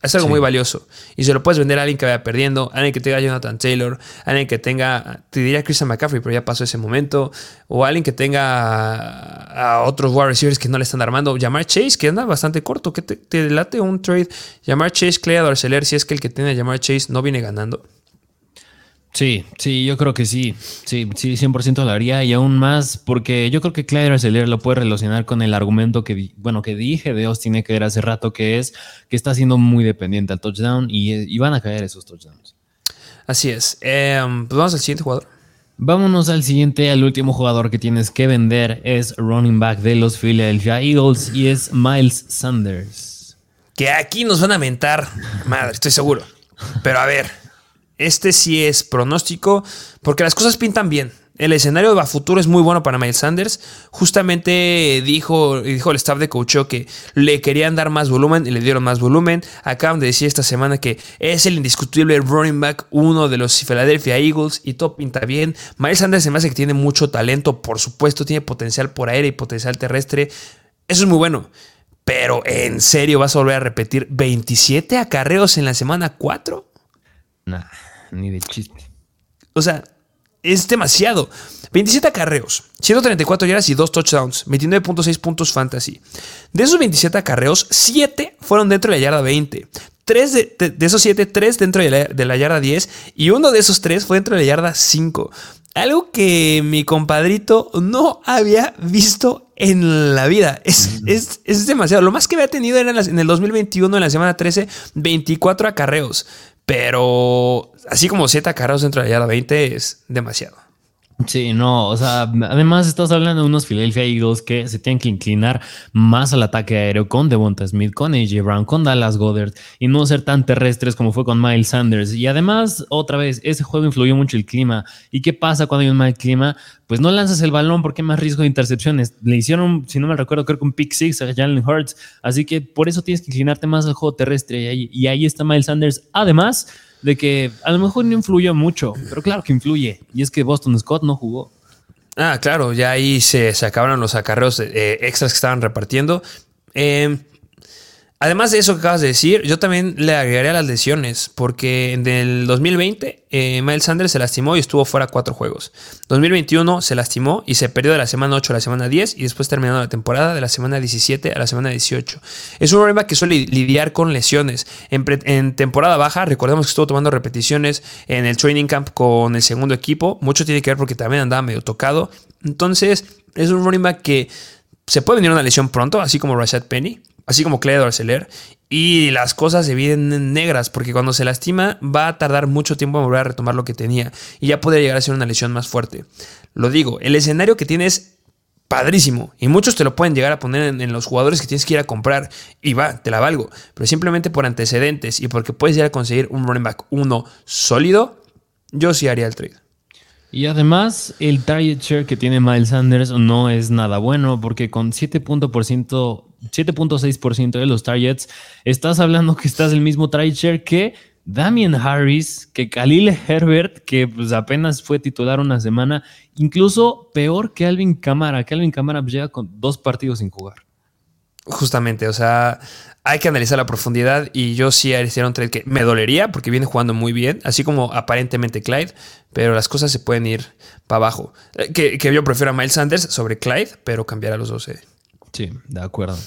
Es algo muy valioso. Y se lo puedes vender a alguien que vaya perdiendo, a alguien que tenga Jonathan Taylor, a alguien que tenga, te diría Christian McCaffrey, pero ya pasó ese momento, o a alguien que tenga a, otros wide receivers que no le están armando. Llamar Chase, que anda bastante corto, que te, te late un trade. Llamar Chase, Clay Arceler, si es que el que tiene a llamar Chase no viene ganando. Sí, sí, yo creo que sí. Sí, sí, 100% lo haría y aún más porque yo creo que Clyde Arcelor lo puede relacionar con el argumento que, bueno, que dije de Austin ver hace rato, que es que está siendo muy dependiente al touchdown y, van a caer esos touchdowns. Así es. Em, pues vamos al siguiente jugador. Vámonos al siguiente, al último jugador que tienes que vender es running back de los Philadelphia Eagles y es Miles Sanders. Que aquí nos van a mentar, madre, estoy seguro. Pero a ver, este sí es pronóstico porque las cosas pintan bien. El escenario a futuro es muy bueno para Miles Sanders. Justamente dijo, dijo el staff de coach que le querían dar más volumen y le dieron más volumen. Acaban de decir esta semana que es el indiscutible running back, uno de los Philadelphia Eagles y todo pinta bien. Miles Sanders se me hace que tiene mucho talento, por supuesto, tiene potencial por aire y potencial terrestre. Eso es muy bueno. Pero en serio, vas a volver a repetir 27 acarreos en la semana 4? Nah, ni de chiste. O sea, es demasiado. 27 acarreos, 134 yardas y 2 touchdowns, 29.6 puntos fantasy. De esos 27 acarreos, 7 fueron dentro de la yarda 20. Tres de, esos siete, tres dentro de la, de la, yarda 10 y uno de esos tres fue dentro de la yarda 5. Algo que mi compadrito no había visto en la vida. Es, es, demasiado. Lo más que había tenido era en, el 2021, en la semana 13, 24 acarreos. Pero así como 7 acarreos dentro de la yarda 20 es demasiado. Sí, no, o sea, además estás hablando de unos Philadelphia Eagles que se tienen que inclinar más al ataque aéreo con Devonta Smith, con AJ Brown, con Dallas Goddard y no ser tan terrestres como fue con Miles Sanders. Y además, otra vez, ese juego influyó mucho el clima. ¿Y qué pasa cuando hay un mal clima? Pues no lanzas el balón porque hay más riesgo de intercepciones. Le hicieron, si no me recuerdo, creo que un pick six a Jalen Hurts. Así que por eso tienes que inclinarte más al juego terrestre. Y ahí, y ahí está Miles Sanders. Además, de que a lo mejor no influyó mucho, pero claro que influye. Y es que Boston Scott no jugó. Ah, claro, ya ahí se, acabaron los acarreos eh, extras que estaban repartiendo. Eh, Además de eso que acabas de decir, yo también le agregaría las lesiones, porque en el 2020 eh, Miles Sanders se lastimó y estuvo fuera cuatro juegos. 2021 se lastimó y se perdió de la semana 8 a la semana 10 y después terminando la temporada de la semana 17 a la semana 18. Es un problema que suele lidiar con lesiones. En, temporada baja, recordemos que estuvo tomando repeticiones en el training camp con el segundo equipo. Mucho tiene que ver porque también andaba medio tocado. Entonces, es un back que se puede venir una lesión pronto, así como Rashad Penny así como Clyde Arcelor. Y las cosas se vienen negras, porque cuando se lastima va a tardar mucho tiempo en volver a retomar lo que tenía. Y ya puede llegar a ser una lesión más fuerte. Lo digo, el escenario que tienes padrísimo. Y muchos te lo pueden llegar a poner en, los jugadores que tienes que ir a comprar. Y va, te la valgo. Pero simplemente por antecedentes y porque puedes llegar a conseguir un running back uno sólido, yo sí haría el trade. Y además, el target share que tiene Miles Sanders no es nada bueno, porque con 7.6% 7.6% de los targets. Estás hablando que estás el mismo target share que Damian Harris, que Khalil Herbert, que pues, apenas fue titular una semana, incluso peor que Alvin Camara. Que Alvin Camara pues, llega con dos partidos sin jugar. Justamente, o sea, hay que analizar la profundidad y yo sí haría un trade que me dolería porque viene jugando muy bien, así como aparentemente Clyde, pero las cosas se pueden ir para abajo. Eh, que, que yo prefiero a Miles Sanders sobre Clyde, pero cambiar a los 12. Sí, de acuerdo.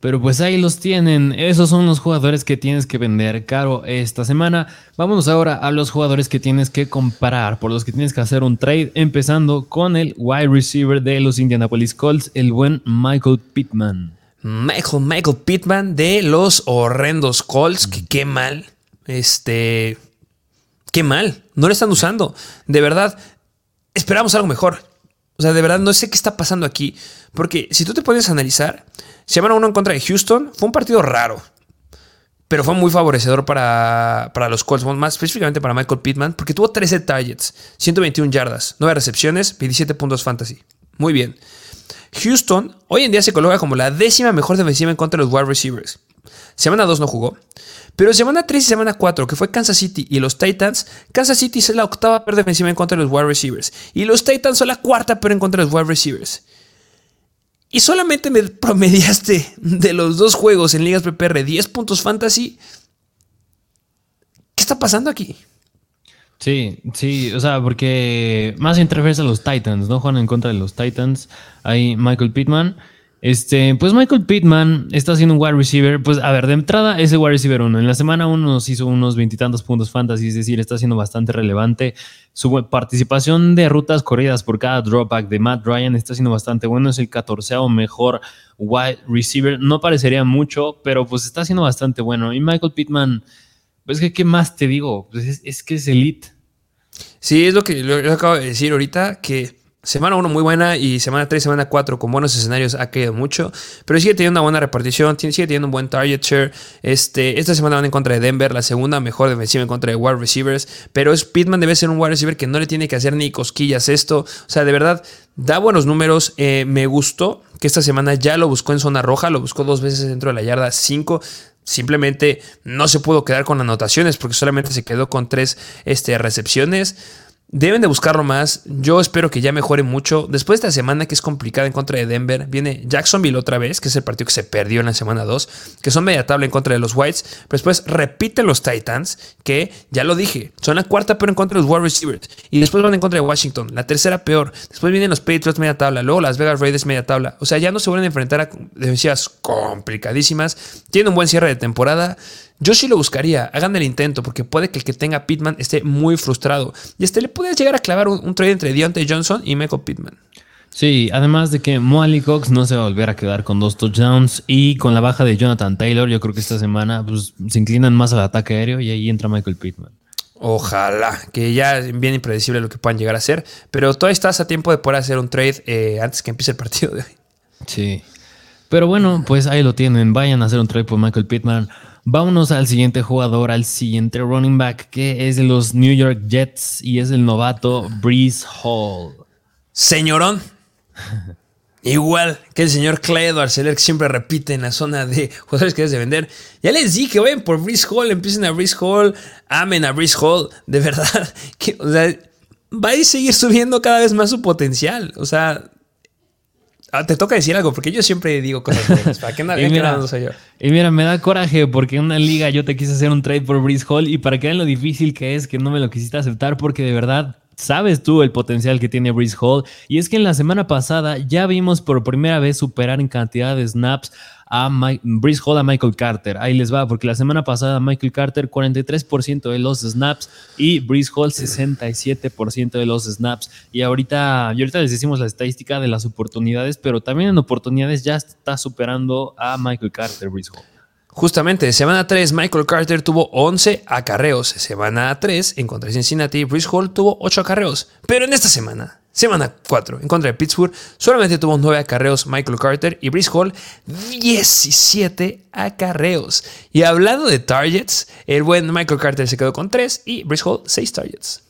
Pero pues ahí los tienen. Esos son los jugadores que tienes que vender caro esta semana. Vámonos ahora a los jugadores que tienes que comprar, por los que tienes que hacer un trade, empezando con el wide receiver de los Indianapolis Colts, el buen Michael Pittman. Michael, Michael Pittman de los horrendos Colts, que qué mal. Este. Qué mal. No lo están usando. De verdad, esperamos algo mejor. O sea, de verdad, no sé qué está pasando aquí. Porque si tú te puedes analizar, semana uno en contra de Houston fue un partido raro. Pero fue muy favorecedor para, para los Colts, más específicamente para Michael Pittman, porque tuvo 13 targets, 121 yardas, 9 recepciones, 27 puntos fantasy. Muy bien. Houston hoy en día se coloca como la décima mejor defensiva en contra de los wide receivers. Semana 2 no jugó. Pero semana 3 y semana 4, que fue Kansas City y los Titans, Kansas City es la octava peor defensiva en contra de los wide receivers. Y los Titans son la cuarta peor en contra de los wide receivers. Y solamente me promediaste de los dos juegos en ligas PPR 10 puntos fantasy. ¿Qué está pasando aquí? Sí, sí, o sea, porque más interesa a los Titans, ¿no? Juegan en contra de los Titans. Hay Michael Pittman. Este, pues Michael Pittman está haciendo un wide receiver. Pues a ver, de entrada, ese wide receiver 1. En la semana 1 nos hizo unos veintitantos puntos fantasy, es decir, está siendo bastante relevante. Su participación de rutas corridas por cada dropback de Matt Ryan está siendo bastante bueno. Es el catorceavo mejor wide receiver. No parecería mucho, pero pues está siendo bastante bueno. Y Michael Pittman pues ¿qué más te digo? Pues es, que es elite. Sí, es lo que yo acabo de decir ahorita, que semana 1 muy buena y semana 3, semana 4 con buenos escenarios ha caído mucho, pero sigue teniendo una buena repartición, sigue teniendo un buen target share. Este, esta semana van en contra de Denver, la segunda mejor defensiva en contra de wide receivers, pero es Pitman debe ser un wide receiver que no le tiene que hacer ni cosquillas esto, o sea, de verdad da buenos números, eh, me gustó que esta semana ya lo buscó en zona roja, lo buscó dos veces dentro de la yarda 5 simplemente no se pudo quedar con anotaciones porque solamente se quedó con tres este, recepciones. Deben de buscarlo más. Yo espero que ya mejore mucho. Después de esta semana que es complicada en contra de Denver, viene Jacksonville otra vez, que es el partido que se perdió en la semana 2, que son media tabla en contra de los Whites. Pero después repiten los Titans, que ya lo dije, son la cuarta peor en contra de los Wide Receivers. Y después van en contra de Washington, la tercera peor. Después vienen los Patriots media tabla, luego las Vegas Raiders media tabla. O sea, ya no se vuelven a enfrentar a defensivas complicadísimas. Tiene un buen cierre de temporada. Yo sí lo buscaría, hagan el intento, porque puede que el que tenga Pittman esté muy frustrado. Y este le puede llegar a clavar un, trade entre Deontay Johnson y Michael Pittman. Sí, además de que Moali Cox no se va a volver a quedar con dos touchdowns y con la baja de Jonathan Taylor, yo creo que esta semana pues, se inclinan más al ataque aéreo y ahí entra Michael Pittman. Ojalá, que ya es bien impredecible lo que puedan llegar a hacer, pero todavía estás a tiempo de poder hacer un trade eh, antes que empiece el partido de hoy. Sí, pero bueno, pues ahí lo tienen, vayan a hacer un trade por Michael Pittman. Vámonos al siguiente jugador, al siguiente running back, que es de los New York Jets y es el novato Breeze Hall. Señorón. *laughs* Igual que el señor Clyde Barceler que siempre repite en la zona de jugadores que debes de vender. Ya les dije, vayan por Breeze Hall, empiecen a Breeze Hall, amen a Breeze Hall. De verdad, *laughs* que, o sea, va a seguir subiendo cada vez más su potencial. O sea, Ah, te toca decir algo, porque yo siempre digo cosas buenas. ¿Para qué *laughs* y, mira, y mira, me da coraje porque en una liga yo te quise hacer un trade por Breeze Hall y para que vean lo difícil que es que no me lo quisiste aceptar porque de verdad sabes tú el potencial que tiene Breeze Hall. Y es que en la semana pasada ya vimos por primera vez superar en cantidad de snaps a Hall a Michael Carter. Ahí les va, porque la semana pasada Michael Carter 43% de los snaps y Breeze Hall 67% de los snaps. Y ahorita, ahorita les decimos la estadística de las oportunidades, pero también en oportunidades ya está superando a Michael Carter, Breeze Hall. Justamente, semana 3, Michael Carter tuvo 11 acarreos. Semana 3, en contra de Cincinnati, Breeze Hall tuvo 8 acarreos. Pero en esta semana, Semana 4, en contra de Pittsburgh, solamente tuvo 9 acarreos Michael Carter y Brice Hall 17 acarreos. Y hablando de targets, el buen Michael Carter se quedó con 3 y Brice Hall 6 targets.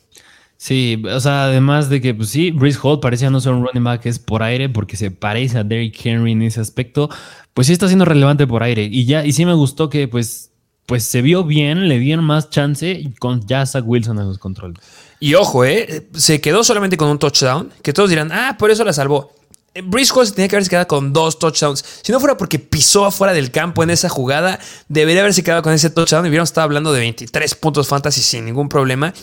Sí, o sea, además de que, pues sí, Brice Hall parecía no ser un running back, es por aire, porque se parece a Derrick Henry en ese aspecto, pues sí está siendo relevante por aire. Y ya, y sí me gustó que, pues, pues se vio bien, le dieron más chance con ya Zach Wilson en los controles. Y ojo, ¿eh? se quedó solamente con un touchdown, que todos dirán, ah, por eso la salvó. Eh, Hall se tenía que haberse quedado con dos touchdowns. Si no fuera porque pisó afuera del campo en esa jugada, debería haberse quedado con ese touchdown y hubiéramos estado hablando de 23 puntos fantasy sin ningún problema.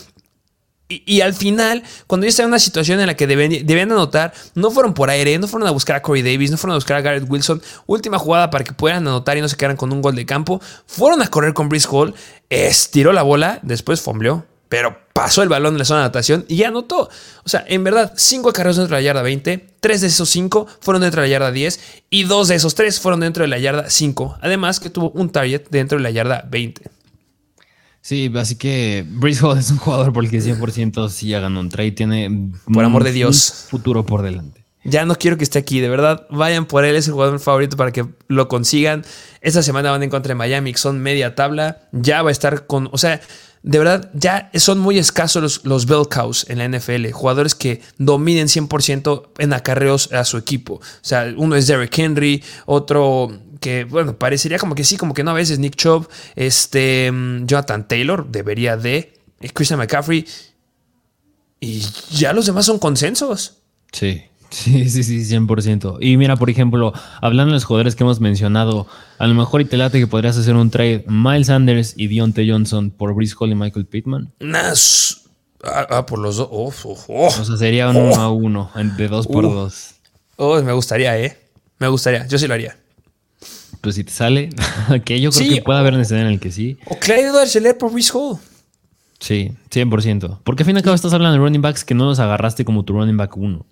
Y, al final, cuando ya está en una situación en la que debían, anotar, no fueron por aire, no fueron a buscar a Corey Davis, no fueron a buscar a Garrett Wilson, última jugada para que puedan anotar y no se quedaran con un gol de campo, fueron a correr con Brice Hall, estiró la bola, después fombleó, pero pasó el balón en la zona de anotación y anotó. O sea, en verdad, 5 carreras dentro de la yarda 20, 3 de esos 5 fueron dentro de la yarda 10 y 2 de esos 3 fueron dentro de la yarda 5. Además que tuvo un target dentro de la yarda 20. Sí, así que Brice Hall es un jugador *laughs* por el que 100% sí ya ganó un trade. Tiene por amor de Dios futuro por delante. Ya no quiero que esté aquí, de verdad. Vayan por él, es el jugador favorito para que lo consigan. Esta semana van en contra de Miami, que son media tabla. Ya va a estar con. O sea, de verdad, ya son muy escasos los, los bell cows en la NFL. Jugadores que dominen 100% en acarreos a su equipo. O sea, uno es Derrick Henry, otro que, bueno, parecería como que sí, como que no a veces. Nick Chubb, este, mm, Jonathan Taylor, debería de. Eh, Christian McCaffrey. Y ya los demás son consensos. Sí. Sí, sí, sí, 100%. Y mira, por ejemplo, hablando de los jugadores que hemos mencionado, a lo mejor y te late que podrías hacer un trade Miles Sanders y Dionte Johnson por Brice Hall y Michael Pittman. Ah, ah, por los dos. Oh, O sea, sería un uno a uno, de dos por dos. Oh, me gustaría, ¿eh? Me gustaría. Yo sí lo haría. Pues si te sale, *laughs* que yo creo que puede haber necesidad en el que sí. O Clyde Edwards por Brice Hall. Sí, 100%. Porque al fin y al cabo estás hablando de running backs que no los agarraste como tu running back uno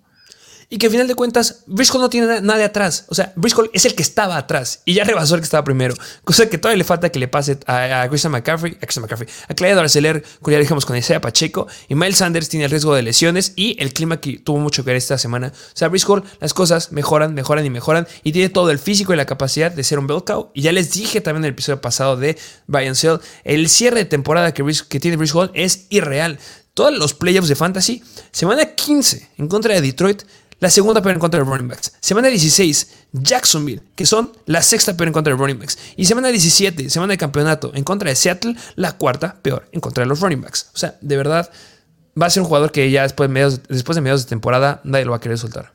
y que al final de cuentas Briscoe no tiene nada de atrás. O sea, Briscoe es el que estaba atrás y ya rebasó el que estaba primero. Cosa que todavía le falta que le pase a, Christian McCaffrey, a Christian McCaffrey, a Clyde Arcelor, ya dijimos con Isaiah Pacheco y Miles Sanders tiene el riesgo de lesiones y el clima que tuvo mucho que ver esta semana. O sea, Briscoe las cosas mejoran, mejoran y mejoran y tiene todo el físico y la capacidad de ser un bell. Y ya les dije también en el episodio pasado de Brian Sell, el cierre de temporada que, que tiene Briscoe es irreal. Todos los playoffs de fantasy, semana 15 en contra de Detroit, la segunda peor en contra de running backs. Semana 16, Jacksonville, que son la sexta peor en contra de running backs. Y semana 17, semana de campeonato, en contra de Seattle, la cuarta peor en contra de los running backs. O sea, de verdad, va a ser un jugador que ya después de mediados, después de, mediados de temporada nadie lo va a querer soltar.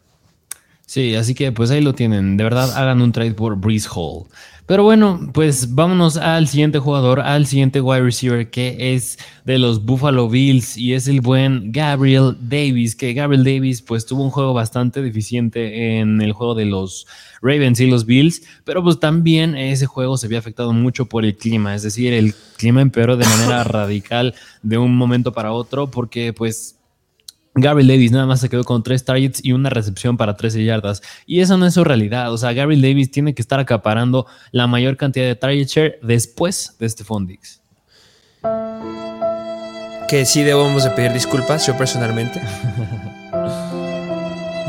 Sí, así que pues ahí lo tienen. De verdad, hagan un trade por Breeze Hall. Pero bueno, pues vámonos al siguiente jugador, al siguiente wide receiver que es de los Buffalo Bills y es el buen Gabriel Davis, que Gabriel Davis pues tuvo un juego bastante deficiente en el juego de los Ravens y los Bills, pero pues también ese juego se vio afectado mucho por el clima, es decir, el clima empeoró de manera *laughs* radical de un momento para otro porque pues Gabriel Davis nada más se quedó con tres targets y una recepción para 13 yardas. Y eso no es su realidad. O sea, Gabriel Davis tiene que estar acaparando la mayor cantidad de target share después de Stephon Diggs. Que sí debemos de pedir disculpas, yo personalmente. *laughs*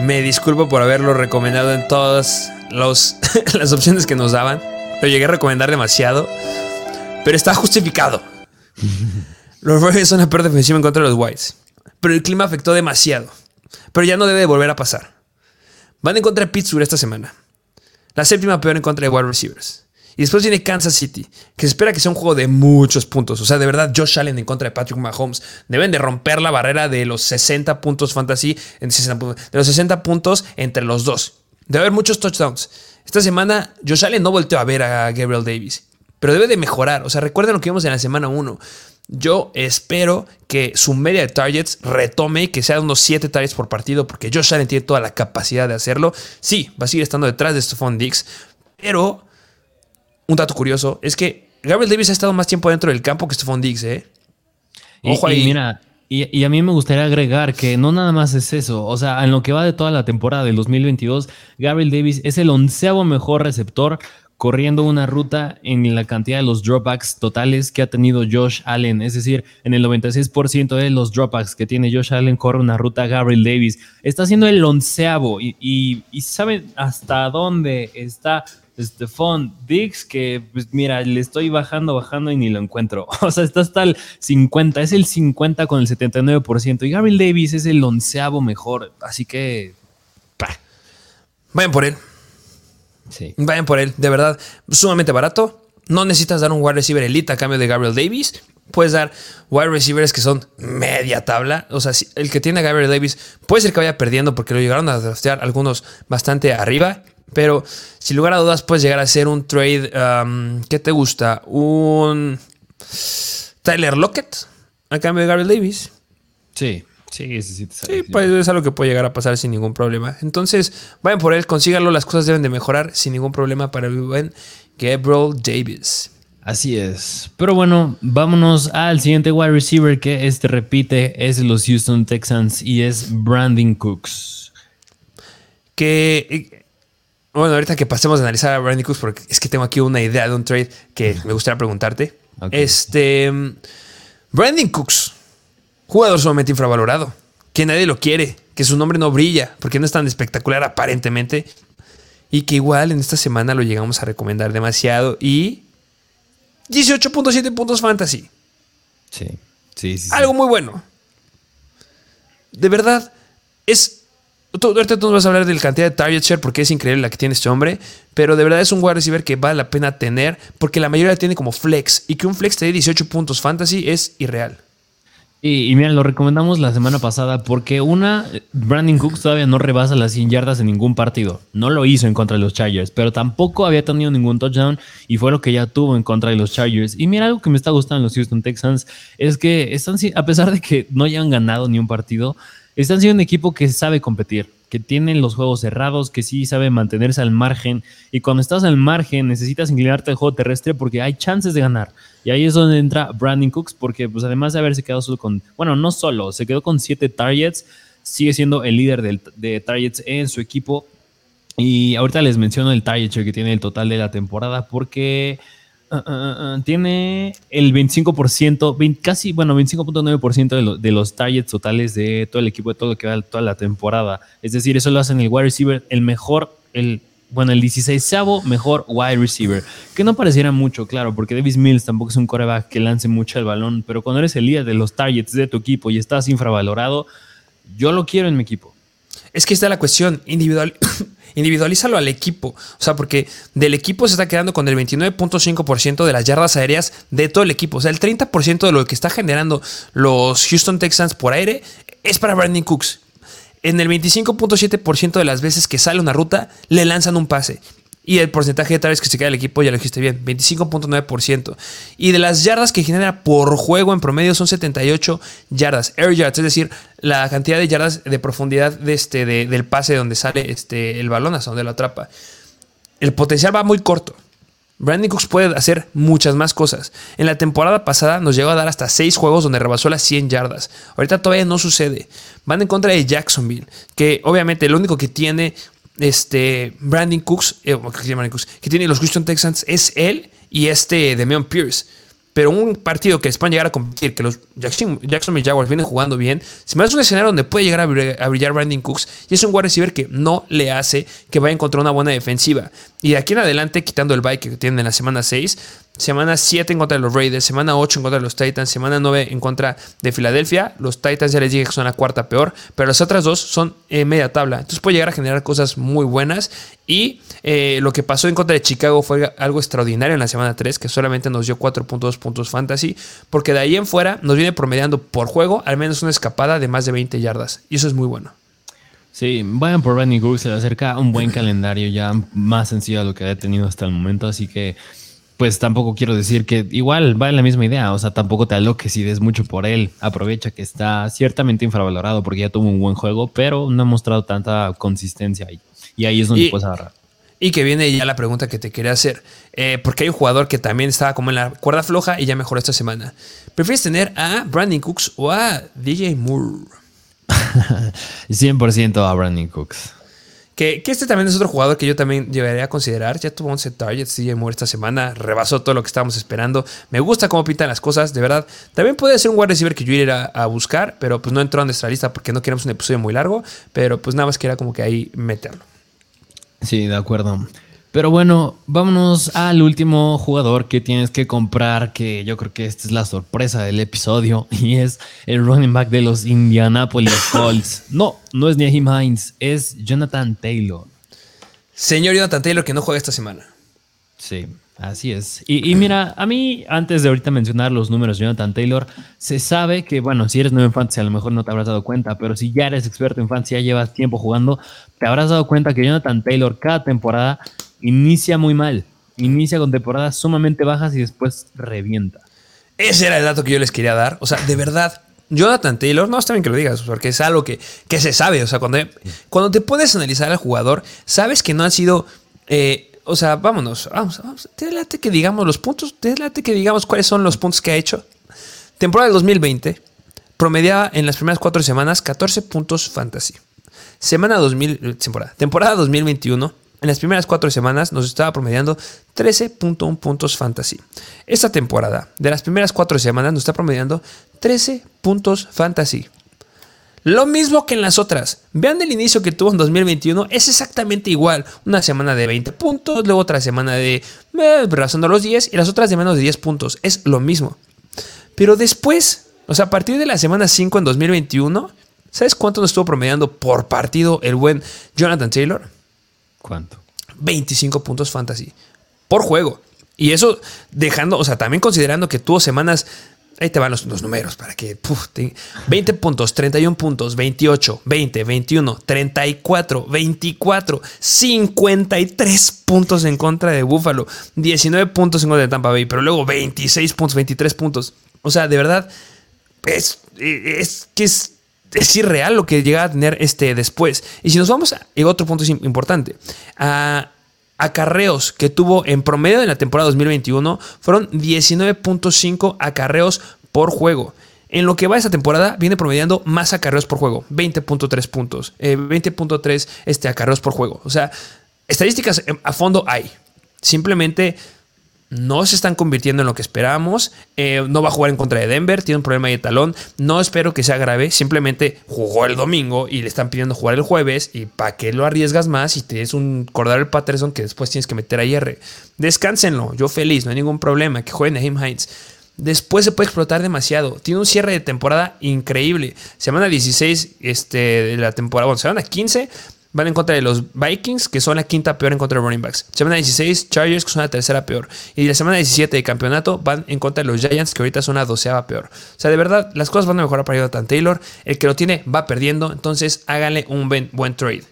Me disculpo por haberlo recomendado en todas *laughs* las opciones que nos daban. Lo llegué a recomendar demasiado. Pero está justificado. *laughs* Los Ravens son la peor defensiva en contra de los Whites pero el clima afectó demasiado. Pero ya no debe volver a pasar. Van en contra de Pittsburgh esta semana. La séptima peor en contra de wide receivers. Y después viene Kansas City, que se espera que sea un juego de muchos puntos. O sea, de verdad, Josh Allen en contra de Patrick Mahomes. Deben de romper la barrera de los 60 puntos fantasy, de los 60 puntos entre los dos. Debe haber muchos touchdowns. Esta semana, Josh Allen no volteó a ver a Gabriel Davis. Pero debe de mejorar. O sea, recuerden lo que vimos en la semana 1. Yo espero que su media de targets retome y que sea unos 7 targets por partido, porque Josh Allen tiene toda la capacidad de hacerlo. Sí, va a seguir estando detrás de Stephon Diggs, pero un dato curioso es que Gabriel Davis ha estado más tiempo dentro del campo que Stephon Diggs, ¿eh? Ojo ahí. mira, y, y, a mí me gustaría agregar que no nada más es eso. O sea, en lo que va de toda la temporada del 2022, Gabriel Davis es el onceavo mejor receptor corriendo una ruta en la cantidad de los dropbacks totales que ha tenido Josh Allen. Es decir, en el 96% de los dropbacks que tiene Josh Allen corre una ruta Gabriel Davis. Está siendo el onceavo y, y, ¿saben hasta dónde está Stephon Diggs? Que pues mira, le estoy bajando, bajando y ni lo encuentro. *laughs* O sea, está hasta el 50, es el 50 con el 79% y Gabriel Davis es el onceavo mejor. Así que... Vayan por él. Vayan por él, de verdad, sumamente barato. No necesitas dar un wide receiver elite a cambio de Gabriel Davis. Puedes dar wide receivers que son media tabla. O sea, el que tiene a Gabriel Davis puede ser que vaya perdiendo porque lo llegaron a draftear algunos bastante arriba. Pero sin lugar a dudas puedes llegar a ser un trade. Um, ¿Qué te gusta? Un Tyler Lockett a cambio de Gabriel Davis. Sí. Sí, sí, sí. sí pues es algo que puede llegar a pasar sin ningún problema. Entonces, vayan por él, consíganlo, las cosas deben de mejorar sin ningún problema para el buen Gabriel Davis. Así es. Pero bueno, vámonos al siguiente wide receiver que este repite, es los Houston Texans y es Brandon Cooks. Que, bueno, ahorita que pasemos a analizar a Brandon Cooks, porque es que tengo aquí una idea de un trade que me gustaría preguntarte. *laughs* Este, Brandon Cooks Jugador sumamente infravalorado, que nadie lo quiere, que su nombre no brilla, porque no es tan espectacular aparentemente, y que igual en esta semana lo llegamos a recomendar demasiado y 18.7 puntos fantasy. Sí, sí, sí. Algo muy bueno. De verdad, es... Tú, ahorita tú nos vas a hablar de la cantidad de target share porque es increíble la que tiene este hombre, pero de verdad es un wide receiver que vale la pena tener porque la mayoría tiene como flex y que un flex te dé 18 puntos fantasy es irreal. Y, mira, lo recomendamos la semana pasada porque una, Brandon Cooks todavía no rebasa las 100 yardas en ningún partido. No lo hizo en contra de los Chargers, pero tampoco había tenido ningún touchdown y fue lo que ya tuvo en contra de los Chargers. Y mira, algo que me está gustando en los Houston Texans es que están, a pesar de que no hayan ganado ni un partido, están siendo un equipo que sabe competir que tienen los juegos cerrados, que sí sabe mantenerse al margen. Y cuando estás al margen, necesitas inclinarte al juego terrestre porque hay chances de ganar. Y ahí es donde entra Brandon Cooks, porque pues además de haberse quedado solo con, bueno, no solo, se quedó con siete targets, sigue siendo el líder de targets en su equipo. Y ahorita les menciono el target que tiene el total de la temporada, porque Ah, ah, ah, tiene el 25%, casi, bueno, 25.9% de, los targets totales de todo el equipo, de todo lo que va toda la temporada. Es decir, eso lo hacen el wide receiver, el mejor, el, bueno, el 16 mejor wide receiver. Que no pareciera mucho, claro, porque Davis Mills tampoco es un coreback que lance mucho el balón, pero cuando eres el líder de los targets de tu equipo y estás infravalorado, yo lo quiero en mi equipo. Es que está la cuestión individual. Individualízalo al equipo. O sea, porque del equipo se está quedando con el 29.5% de las yardas aéreas de todo el equipo. O sea, el 30% de lo que está generando los Houston Texans por aire es para Brandon Cooks. En el 25.7% de las veces que sale una ruta, le lanzan un pase. Y el porcentaje de targets que se queda el equipo, ya lo dijiste bien, 25.9%. Y de las yardas que genera por juego en promedio son 78 yardas, air yards, es decir, la cantidad de yardas de profundidad este, del pase donde sale este, el balón hasta donde lo atrapa. El potencial va muy corto. Brandon Cooks puede hacer muchas más cosas. En la temporada pasada nos llegó a dar hasta 6 juegos donde rebasó las 100 yardas. Ahorita todavía no sucede. Van en contra de Jacksonville, que obviamente lo único que tiene este Brandon Cooks, eh, que tiene los Houston Texans es él y este Demion Pierce. Pero un partido que les puedan llegar a competir, que los Jacksonville Jaguars vienen jugando bien, se me hace un escenario donde puede llegar a brillar Brandon Cooks y es un wide receiver que no le hace que vaya a encontrar una buena defensiva. Y de aquí en adelante, quitando el bike que tienen en la semana 6, Semana 7 en contra de los Raiders, semana 8 en contra de los Titans, semana 9 en contra de Filadelfia. Los Titans ya les dije que son la cuarta peor, pero las otras dos son eh, media tabla. Entonces puede llegar a generar cosas muy buenas. Y eh, lo que pasó en contra de Chicago fue algo extraordinario en la semana 3, que solamente nos dio 4.2 puntos fantasy, porque de ahí en fuera nos viene promediando por juego al menos una escapada de más de 20 yardas. Y eso es muy bueno. Sí, vayan por Randy Cooks, se le acerca un buen calendario ya más sencillo a lo que ha tenido hasta el momento, así que pues tampoco quiero decir que igual va en la misma idea, o sea, tampoco te aloques y des mucho por él. Aprovecha que está ciertamente infravalorado porque ya tuvo un buen juego, pero no ha mostrado tanta consistencia ahí. Y ahí es donde puedes agarrar. Y que viene ya la pregunta que te quería hacer. Eh, porque hay un jugador que también estaba como en la cuerda floja y ya mejoró esta semana. ¿Prefieres tener a Brandon Cooks o a DJ Moore? *laughs* 100% a Brandon Cooks. Que, este también es otro jugador que yo también llevaría a considerar. Ya tuvo 11 targets, DJ Moore esta semana, rebasó todo lo que estábamos esperando. Me gusta cómo pintan las cosas, de verdad. También puede ser un wide receiver que yo iría a, buscar, pero pues no entró en nuestra lista porque no queremos un episodio muy largo. Pero pues nada más quería como que ahí meterlo. Sí, de acuerdo. Pero bueno, vámonos al último jugador que tienes que comprar, que yo creo que esta es la sorpresa del episodio, *laughs* y es el running back de los Indianapolis *laughs* Colts. No, no es Nahim Hines, es Jonathan Taylor. Señor Jonathan Taylor que no juega esta semana. Sí, así es. Y, mira, a mí, antes de ahorita mencionar los números de Jonathan Taylor, se sabe que, bueno, si eres nuevo en fantasy, a lo mejor no te habrás dado cuenta, pero si ya eres experto en fantasy, ya llevas tiempo jugando, te habrás dado cuenta que Jonathan Taylor cada temporada inicia muy mal. Inicia con temporadas sumamente bajas y después revienta. Ese era el dato que yo les quería dar. O sea, de verdad, Jonathan Taylor, no está bien que lo digas, porque es algo que, que se sabe. O sea, cuando, cuando te puedes analizar al jugador, sabes que no han sido. Eh, o sea, vámonos, vamos, vamos. Te que digamos los puntos, te late que digamos cuáles son los puntos que ha hecho. Temporada del 2020, promediaba en las primeras cuatro semanas 14 puntos fantasy. Semana 2000, temporada, temporada 2021, en las primeras cuatro semanas nos estaba promediando 13.1 puntos fantasy. Esta temporada, de las primeras cuatro semanas, nos está promediando 13 puntos fantasy. Lo mismo que en las otras. Vean el inicio que tuvo en 2021. Es exactamente igual. Una semana de 20 puntos, luego otra semana de eh, los 10 y las otras de menos de 10 puntos. Es lo mismo. Pero después, o sea, a partir de la semana 5 en 2021, ¿sabes cuánto nos estuvo promediando por partido el buen Jonathan Taylor? ¿Cuánto? 25 puntos fantasy por juego. Y eso dejando, o sea, también considerando que tuvo semanas, ahí te van los, números para que, 20 *laughs* puntos, 31 puntos, 28, 20, 21, 34, 24, 53 puntos en contra de Buffalo, 19 puntos en contra de Tampa Bay, pero luego 26 puntos, 23 puntos. O sea, de verdad, es, es que es es irreal lo que llega a tener este después. Y si nos vamos a otro punto importante, a acarreos que tuvo en promedio en la temporada 2021 fueron 19.5 acarreos por juego. En lo que va esa temporada, viene promediando más acarreos por juego, 20.3 puntos, 20.3 eh, este, acarreos por juego. O sea, estadísticas a fondo hay. Simplemente no se están convirtiendo en lo que esperábamos. Eh, no va a jugar en contra de Denver, tiene un problema de talón. No espero que sea grave, simplemente jugó el domingo y le están pidiendo jugar el jueves. ¿Y para qué lo arriesgas más si tienes un Cordero Patterson que después tienes que meter a IR? Descánsenlo, yo feliz, no hay ningún problema. Que juegue Nahim Hines. Después se puede explotar demasiado. Tiene un cierre de temporada increíble. Semana 16 este, de la temporada, bueno, semana 15 van en contra de los Vikings, que son la quinta peor en contra de running backs. Semana 16, Chargers, que son la tercera peor. Y la semana 17 de campeonato van en contra de los Giants, que ahorita son la doceava peor. O sea, de verdad, las cosas van a mejorar para Jonathan Taylor. El que lo tiene va perdiendo, entonces háganle un buen, buen trade.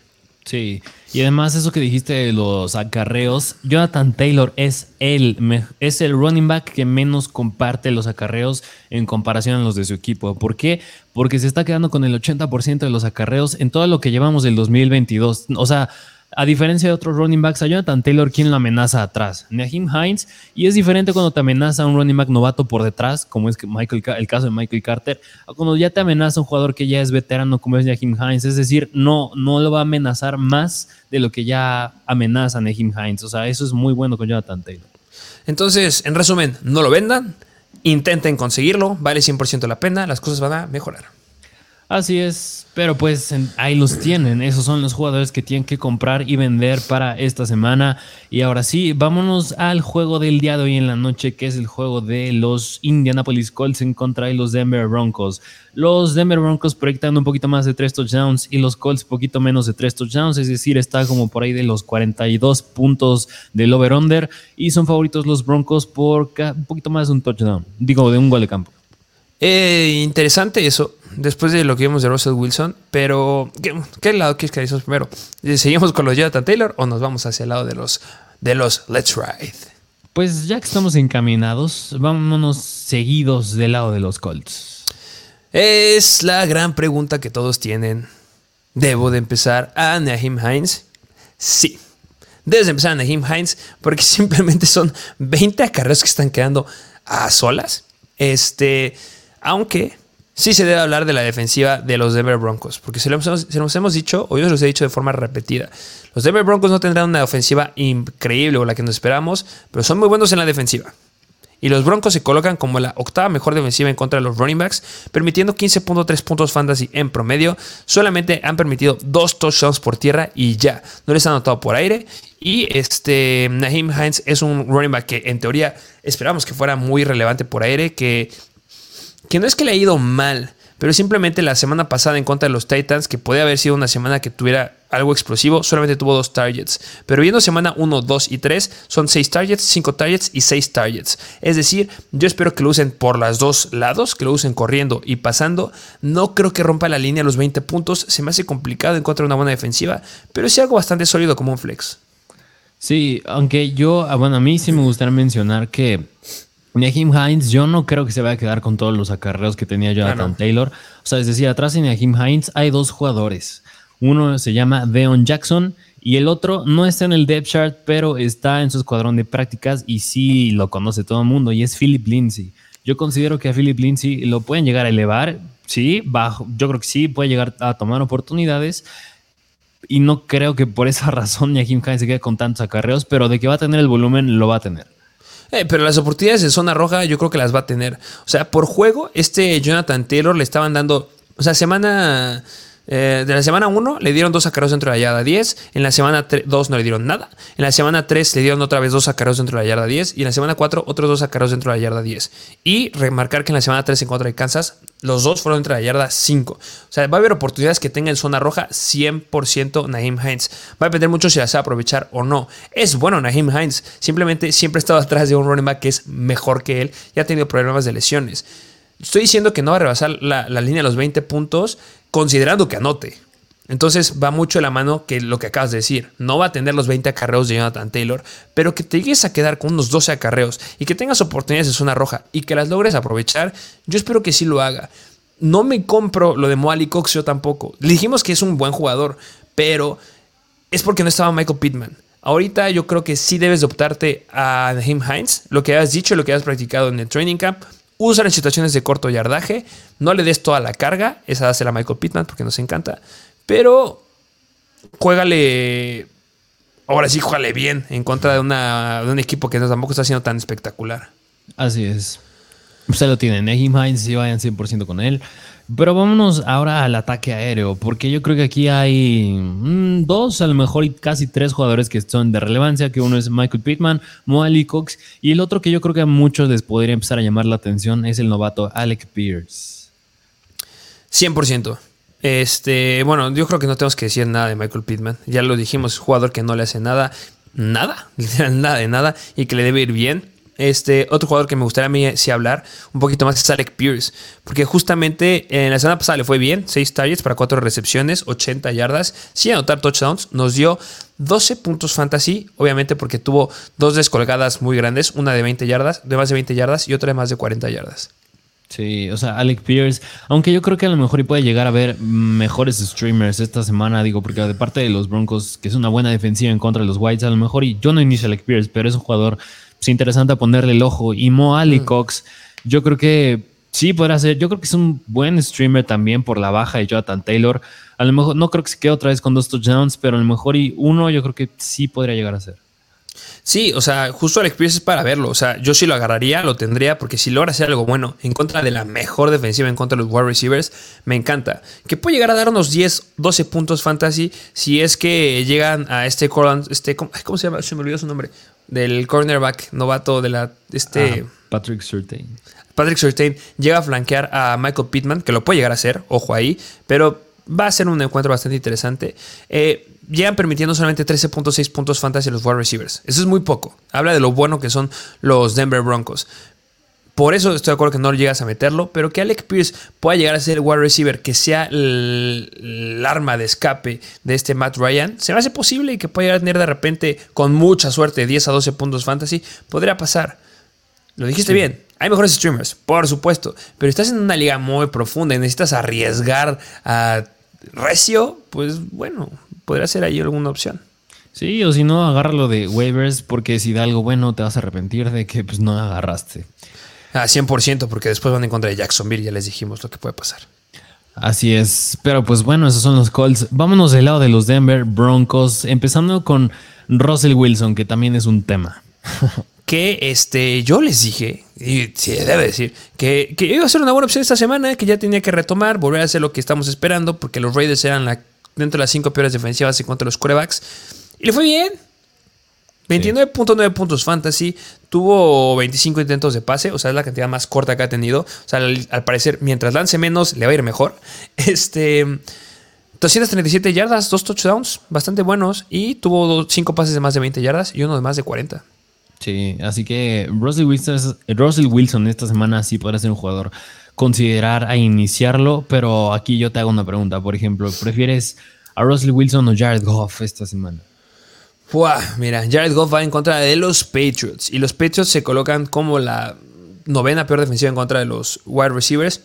Sí, y además eso que dijiste de los acarreos, Jonathan Taylor es el, es el running back que menos comparte los acarreos en comparación a los de su equipo. ¿Por qué? Porque se está quedando con el 80% de los acarreos en todo lo que llevamos del 2022. O sea, a diferencia de otros running backs, a Jonathan Taylor, ¿quién lo amenaza atrás? Naheem Hines. Y es diferente cuando te amenaza un running back novato por detrás, como es Michael, el caso de Michael Carter, a cuando ya te amenaza un jugador que ya es veterano, como es Naheem Hines. Es decir, no, no lo va a amenazar más de lo que ya amenaza Naheem Hines. O sea, eso es muy bueno con Jonathan Taylor. Entonces, en resumen, no lo vendan, intenten conseguirlo, vale 100% la pena, las cosas van a mejorar. Así es, pero pues ahí los tienen. Esos son los jugadores que tienen que comprar y vender para esta semana. Y ahora sí, vámonos al juego del día de hoy en la noche, que es el juego de los Indianapolis Colts en contra de los Denver Broncos. Los Denver Broncos proyectando un poquito más de 3 touchdowns y los Colts poquito menos de 3 touchdowns, es decir, está como por ahí de los 42 puntos del over-under. Y son favoritos los Broncos por un poquito más de un touchdown, digo, de un gol de campo. Eh, interesante eso, después de lo que vimos de Russell Wilson, pero ¿qué, lado quieres que hagamos primero? ¿Seguimos con los Jonathan Taylor o nos vamos hacia el lado de los, de los Let's Ride? Pues ya que estamos encaminados, vámonos seguidos del lado de los Colts. Es la gran pregunta que todos tienen. ¿Debo de empezar a Naheem Hines? Sí. Debes de empezar a Naheem Hines porque *laughs* simplemente son 20 acarreos que están quedando a solas. Este aunque sí se debe hablar de la defensiva de los Denver Broncos, porque se, nos hemos dicho, o yo se los he dicho de forma repetida, los Denver Broncos no tendrán una ofensiva increíble o la que nos esperamos, pero son muy buenos en la defensiva. Y los Broncos se colocan como la octava mejor defensiva en contra de los running backs, permitiendo 15.3 puntos fantasy en promedio. Solamente han permitido dos touchdowns por tierra y ya. No les han anotado por aire. Y este Naheem Hines es un running back que en teoría esperamos que fuera muy relevante por aire, que que no es que le haya ido mal, pero simplemente la semana pasada en contra de los Titans, que podía haber sido una semana que tuviera algo explosivo, solamente tuvo dos targets. Pero viendo semana 1, 2 y 3, son 6 targets, 5 targets y 6 targets. Es decir, yo espero que lo usen por los dos lados, que lo usen corriendo y pasando. No creo que rompa la línea los 20 puntos, se me hace complicado en contra de una buena defensiva, pero sí algo bastante sólido como un flex. Sí, aunque yo, ah, bueno, a mí sí me gustaría mencionar que Naheem Hines, yo no creo que se vaya a quedar con todos los acarreos que tenía Jonathan Taylor. O sea, es decir, atrás de Naheem Hines hay dos jugadores. Uno se llama Deon Jackson y el otro no está en el depth chart, pero está en su escuadrón de prácticas y sí lo conoce todo el mundo y es Philip Lindsay. Yo considero que a Philip Lindsay lo pueden llegar a elevar, sí, bajo, yo creo que sí, puede llegar a tomar oportunidades. Y no creo que por esa *laughs* razón Naheem Hines se quede con tantos acarreos, pero de que va a tener el volumen, lo va a tener. Eh, pero las oportunidades en zona roja yo creo que las va a tener. O sea, por juego, este Jonathan Taylor le estaban dando, o sea, semana eh, de la semana 1 le dieron dos sacaros dentro de la yarda 10. En la semana 2 no le dieron nada. En la semana 3 le dieron otra vez dos sacaros dentro de la yarda 10. Y en la semana 4 otros dos sacaros dentro de la yarda 10. Y remarcar que en la semana 3 en contra de Kansas, los dos fueron dentro de la yarda 5. O sea, va a haber oportunidades que tenga en zona roja 100% Naheem Hines. Va a depender mucho si las sabe aprovechar o no. Es bueno Naheem Hines. Simplemente siempre ha estado *laughs* atrás de un running back que es mejor que él y ha tenido problemas de lesiones. Estoy diciendo que no va a rebasar la, línea de los 20 puntos, considerando que anote. Entonces va mucho de la mano que lo que acabas de decir. No va a tener los 20 acarreos de Jonathan Taylor, pero que te llegues a quedar con unos 12 acarreos y que tengas oportunidades en zona roja y que las logres aprovechar, yo espero que sí lo haga. No me compro lo de Moali Cox, yo tampoco. Le dijimos que es un buen jugador, pero es porque no estaba Michael Pittman. Ahorita yo creo que sí debes de optarte a Naheem Hines, lo que has dicho, lo que has practicado en el training camp. Usa en situaciones de corto yardaje. No le des toda la carga. Esa hace la Michael Pittman porque nos encanta. Pero juégale. Ahora sí, juégale bien en contra de un equipo que tampoco está siendo tan espectacular. Así es. Usted lo tiene. Nehim Hines, si vayan 100% con él. Pero vámonos ahora al ataque aéreo, porque yo creo que aquí hay mm, dos, a lo mejor casi tres jugadores que son de relevancia, que uno es Michael Pittman, Moali Cox, y el otro que yo creo que a muchos les podría empezar a llamar la atención es el novato Alec Pierce. 100%. Este, bueno, yo creo que no tenemos que decir nada de Michael Pittman. Ya lo dijimos, un jugador que no le hace nada, nada, *laughs* nada de nada, y que le debe ir bien este, otro jugador que me gustaría a mí sí hablar un poquito más es Alec Pierce. Porque justamente en la semana pasada le fue bien. 6 targets para 4 recepciones, 80 yardas, sin anotar touchdowns. Nos dio 12 puntos fantasy. Obviamente porque tuvo dos descolgadas muy grandes. Una de 20 yardas, de más de 20 yardas y otra de más de 40 yardas. Sí, o sea, Alec Pierce, aunque yo creo que a lo mejor puede llegar a ver mejores streamers esta semana, digo, porque de parte de los Broncos, que es una buena defensiva en contra de los Whites, a lo mejor, y yo no inicio Alec Pierce, pero es un jugador pues, interesante ponerle el ojo. Y Mo Ali mm. Cox, yo creo que sí podrá ser, yo creo que es un buen streamer también por la baja de Jonathan Taylor. A lo mejor, no creo que se quede otra vez con dos touchdowns, pero a lo mejor y uno yo creo que sí podría llegar a ser. Sí, o sea, justo Alex Pierce es para verlo. O sea, yo sí lo agarraría, lo tendría, porque si logra hacer algo bueno en contra de la mejor defensiva, en contra de los wide receivers, me encanta. Que puede llegar a dar unos 10, 12 puntos fantasy si es que llegan a este este, ¿cómo, se llama? Se me olvidó su nombre. Del cornerback novato de la. Este. Ah, Patrick Surtain. Patrick Surtain llega a flanquear a Michael Pittman, que lo puede llegar a hacer, ojo ahí, pero va a ser un encuentro bastante interesante. Eh, llegan permitiendo solamente 13.6 puntos fantasy a los wide receivers. Eso es muy poco. Habla de lo bueno que son los Denver Broncos. Por eso estoy de acuerdo que no llegas a meterlo, pero que Alec Pierce pueda llegar a ser el wide receiver, que sea el, arma de escape de este Matt Ryan, se me hace posible y que pueda llegar a tener de repente, con mucha suerte, 10 a 12 puntos fantasy, podría pasar. Lo dijiste bien, hay mejores streamers, por supuesto, pero estás en una liga muy profunda y necesitas arriesgar a recio, pues bueno, podría ser ahí alguna opción. Sí, o si no, agárralo de waivers, porque si da algo bueno te vas a arrepentir de que pues, no agarraste. Ah, 100%, porque después van en contra de Jacksonville, ya les dijimos lo que puede pasar. Así es, pero pues bueno, esos son los Colts. Vámonos del lado de los Denver Broncos, empezando con Russell Wilson, que también es un tema. *laughs* que este, yo les dije, y sí, debe decir, que, que, iba a ser una buena opción esta semana, que ya tenía que retomar, volver a hacer lo que estamos esperando, porque los Raiders eran la, dentro de las cinco peores defensivas en cuanto a los corebacks. Y le fue bien. 29.9 puntos fantasy, tuvo 25 intentos de pase, o sea, es la cantidad más corta que ha tenido. O sea, al, al parecer, mientras lance menos, le va a ir mejor. *laughs* Este. 237 yardas, dos touchdowns, bastante buenos. Y tuvo cinco pases de más de 20 yardas y uno de más de 40. Sí, así que Russell Wilson, Russell Wilson esta semana sí podrá ser un jugador considerar a iniciarlo, pero aquí yo te hago una pregunta. Por ejemplo, ¿prefieres a Russell Wilson o Jared Goff esta semana? Mira, Jared Goff va en contra de los Patriots y los Patriots se colocan como la novena peor defensiva en contra de los wide receivers.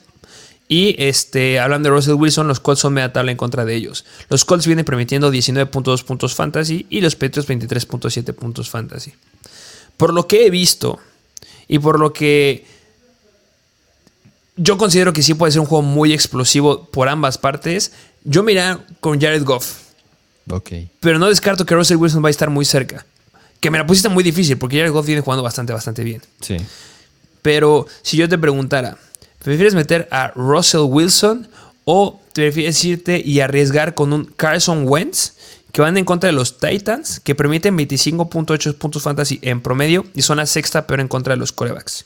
Y este, hablando de Russell Wilson, los Colts son media tabla en contra de ellos. Los Colts vienen permitiendo 19.2 puntos fantasy y los Patriots 23.7 puntos fantasy por lo que he visto y por lo que yo considero que sí puede ser un juego muy explosivo por ambas partes, yo me con Jared Goff. Ok. Pero no descarto que Russell Wilson va a estar muy cerca. Que me la pusiste muy difícil porque Jared Goff viene jugando bastante, bastante bien. Sí. Pero si yo te preguntara, ¿prefieres meter a Russell Wilson o prefieres irte y arriesgar con un Carson Wentz? que van en contra de los Titans, que permiten 25.8 puntos fantasy en promedio y son la sexta peor en contra de los corebacks.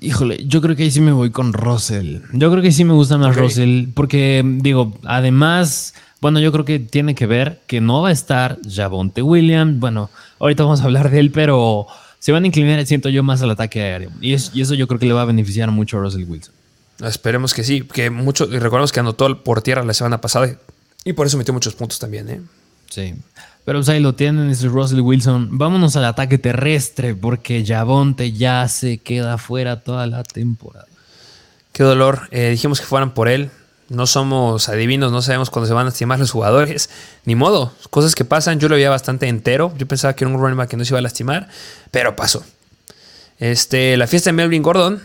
Híjole, yo creo que ahí sí me voy con Russell. Yo creo que sí me gusta más Russell, porque digo, además, bueno, yo creo que tiene que ver que no va a estar Javonte Williams. Bueno, ahorita vamos a hablar de él, pero se van a inclinar, siento yo, más al ataque aéreo. Y, eso yo creo que le va a beneficiar mucho a Russell Wilson. Esperemos que sí, que mucho, y recordemos que anotó por tierra la semana pasada y por eso metió muchos puntos también, ¿eh? Sí. Pero pues ahí lo tienen, es Russell Wilson. Vámonos al ataque terrestre porque Javonte ya se queda fuera toda la temporada. Qué dolor. Eh, dijimos que fueran por él. No somos adivinos, no sabemos cuándo se van a lastimar los jugadores. Ni modo, cosas que pasan. Yo lo veía bastante entero. Yo pensaba que era un running back que no se iba a lastimar, pero pasó. Este, la fiesta de Melvin Gordon.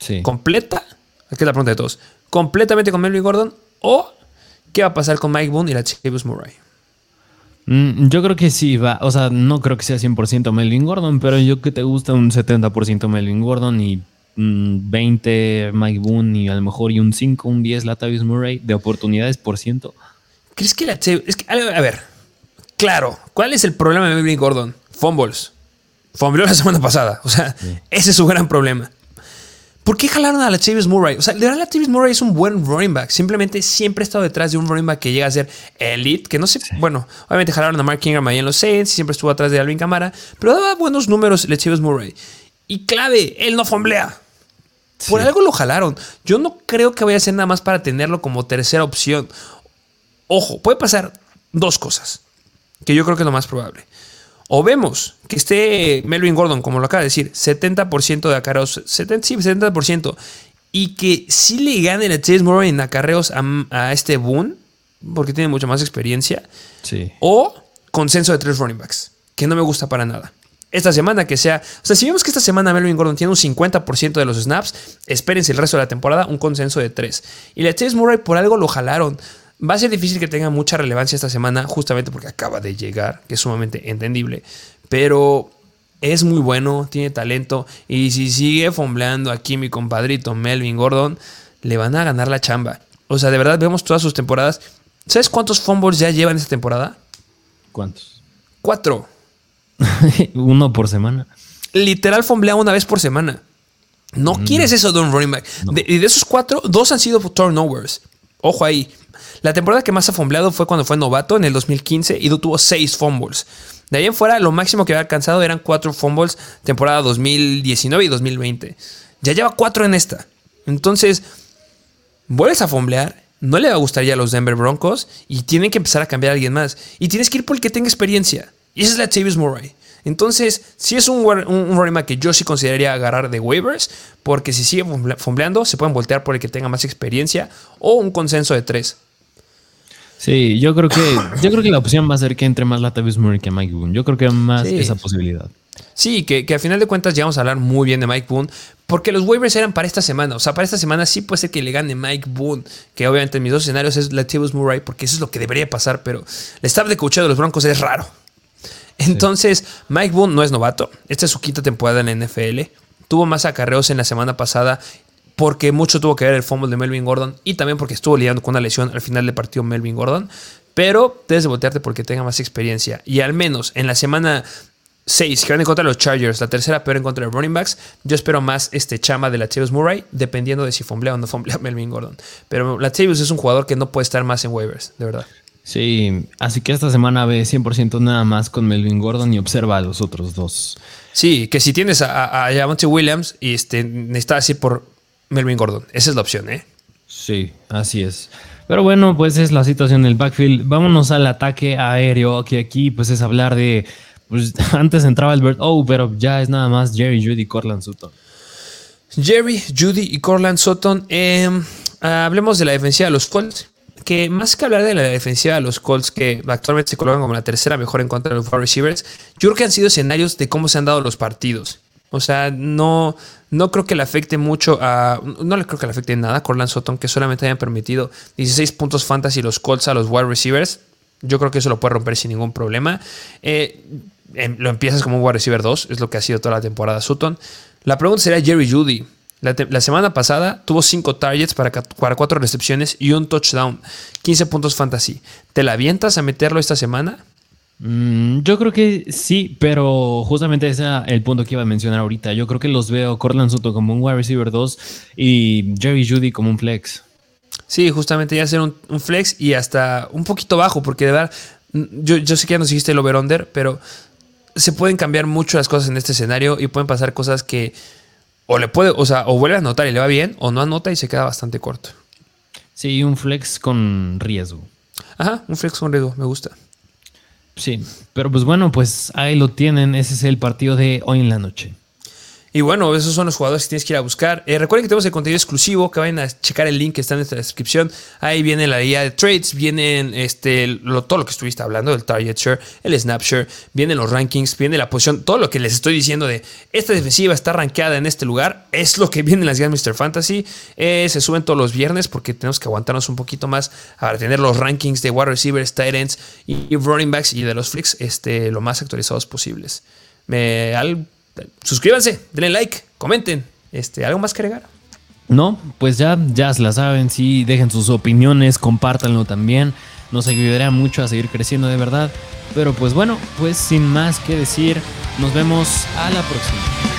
Sí. Completa. Aquí es la pregunta de todos. Completamente con Melvin Gordon o qué va a pasar con Mike Boone y la Chavis Murray. Mm, yo creo que sí va, o sea, no creo que sea 100% Melvin Gordon, pero yo que te gusta un 70% Melvin Gordon y 20 mm, Mike Boone y a lo mejor y un 5, un 10 Latavius Murray de oportunidades por ciento. ¿Crees que la es que, a ver, claro, ¿cuál es el problema de Melvin Gordon? Fumbles. Fumbles la semana pasada, o sea, ese es su gran problema. ¿Por qué jalaron a la Chavis Murray? O sea, de verdad la Chavis Murray es un buen running back. Simplemente siempre ha estado detrás de un running back que llega a ser elite. Que no sé, bueno, obviamente jalaron a Mark Ingram ahí en los Saints. Y siempre estuvo atrás de Alvin Camara. Pero daba buenos números la Chavis Murray. Y clave, él no fomblea. Por algo lo jalaron. Yo no creo que vaya a ser nada más para tenerlo como tercera opción. Ojo, puede pasar dos cosas. Que yo creo que es lo más probable. O vemos que esté Melvin Gordon, como lo acaba de decir, 70% de acarreos, 70, sí, 70%, y que sí le gane a Chase Murray en acarreos a, este Boone, porque tiene mucha más experiencia. Sí. O consenso de tres running backs, que no me gusta para nada. Esta semana que sea, o sea, si vemos que esta semana Melvin Gordon tiene un 50% de los snaps, espérense el resto de la temporada un consenso de tres. Y la Chase Murray por algo lo jalaron. Va a ser difícil que tenga mucha relevancia esta semana, justamente porque acaba de llegar, que es sumamente entendible. Pero es muy bueno, tiene talento. Y si sigue fombleando aquí mi compadrito Melvin Gordon, le van a ganar la chamba. O sea, de verdad vemos todas sus temporadas. ¿Sabes cuántos fumbles ya llevan esta temporada? ¿Cuántos? Cuatro. *laughs* Uno por semana. Literal fomblea una vez por semana. No mm. quieres eso de un running back. y de esos cuatro, dos han sido turnovers. Ojo ahí. La temporada que más ha fumbleado fue cuando fue novato en el 2015 y tuvo 6 fumbles. De ahí en fuera, lo máximo que había alcanzado eran 4 fumbles temporada 2019 y 2020. Ya lleva 4 en esta. Entonces, vuelves a fumblear, no le va a gustar ya a los Denver Broncos y tienen que empezar a cambiar a alguien más. Y tienes que ir por el que tenga experiencia. Y esa es la Tavis Murray. Entonces, si es un, un, running que yo sí consideraría agarrar de waivers, porque si sigue fumbleando, se pueden voltear por el que tenga más experiencia o un consenso de 3. Sí, yo creo que yo creo que la opción va a ser que entre más Latavius Murray que Mike Boone. Yo creo que más esa posibilidad. Sí, que, que a final de cuentas ya vamos a hablar muy bien de Mike Boone, porque los waivers eran para esta semana. O sea, para esta semana sí puede ser que le gane Mike Boone, que obviamente en mis dos escenarios es Latavius Murray, porque eso es lo que debería pasar, pero el staff de coacheo de los Broncos es raro. Entonces, Mike Boone no es novato. Esta es su quinta temporada en la NFL. Tuvo más acarreos en la semana pasada porque mucho tuvo que ver el fumble de Melvin Gordon y también porque estuvo lidiando con una lesión al final del partido Melvin Gordon. Pero debes de voltearte porque tenga más experiencia. Y al menos en la semana 6 que van en contra de los Chargers, la tercera peor en contra de running backs, yo espero más este chama de la Latavius Murray, dependiendo de si fumblea o no fumblea *laughs* Melvin Gordon. Pero Latavius es un jugador que no puede estar más en waivers, de verdad. Sí, así que esta semana ve 100% nada más con Melvin Gordon y observa a los otros dos. Sí, que si tienes a, a, Williams y este, necesitas ir por Melvin Gordon. Esa es la opción, ¿eh? Sí, así es. Pero bueno, pues es la situación del backfield. Vámonos al ataque aéreo, que aquí pues es hablar de... Pues *laughs* antes entraba Albert Oh, pero ya es nada más Jerry, Judy, Corland Sutton. Jerry, Judy y Corland Sutton. Em, hablemos de la defensiva de los Colts. Que más que hablar de la defensiva de los Colts, que actualmente se colocan como la tercera mejor en contra de los receivers, yo creo que han sido escenarios de cómo se han dado los partidos. O sea, no, no creo que le afecte mucho a. No le creo que le afecte nada a Corland Sutton, que solamente hayan permitido 16 puntos fantasy los Colts a los wide receivers. Yo creo que eso lo puede romper sin ningún problema. Eh, em, lo empiezas como un wide receiver 2, es lo que ha sido toda la temporada Sutton. La pregunta sería Jerry Judy. La, semana pasada tuvo 5 targets para, para 4 recepciones y un touchdown. 15 puntos fantasy. ¿Te la avientas a meterlo esta semana? Mm, yo creo que sí, pero justamente ese es el punto que iba a mencionar ahorita. Yo creo que los veo Cortland Soto como un wide receiver 2 y Jerry Judy como un flex. Sí, justamente ya ser un, flex y hasta un poquito bajo, porque de verdad, mm, yo, yo sé que ya nos dijiste el over-under, pero se pueden cambiar mucho las cosas en este escenario y pueden pasar cosas que o le puede, o sea, o vuelve a anotar y le va bien, o no anota y se queda bastante corto. Sí, un flex con riesgo. Ajá, un flex con riesgo, me gusta. Sí, pero pues bueno, pues ahí lo tienen. Ese es el partido de hoy en la noche. Y bueno, esos son los jugadores que tienes que ir a buscar. Eh, recuerden que tenemos el contenido exclusivo, que vayan a checar el link que está en nuestra descripción. Ahí viene la guía de trades, vienen este, todo lo que estuviste hablando, el target share, el snap share, vienen los rankings, viene la posición, todo lo que les estoy diciendo de esta defensiva está rankeada en este lugar, es lo que viene en las guías Mr. Fantasy. Eh, se suben todos los viernes porque tenemos que aguantarnos un poquito más para tener los rankings de wide receivers, tight ends y, running backs y de los flicks este, lo más actualizados posibles. Me, al, suscríbanse, denle like, comenten. Este, ¿Algo más que agregar? No, pues ya, ya se la saben, sí, dejen sus opiniones, compártanlo también. Nos ayudará mucho a seguir creciendo de verdad. Pero pues bueno, pues sin más que decir, nos vemos a la próxima.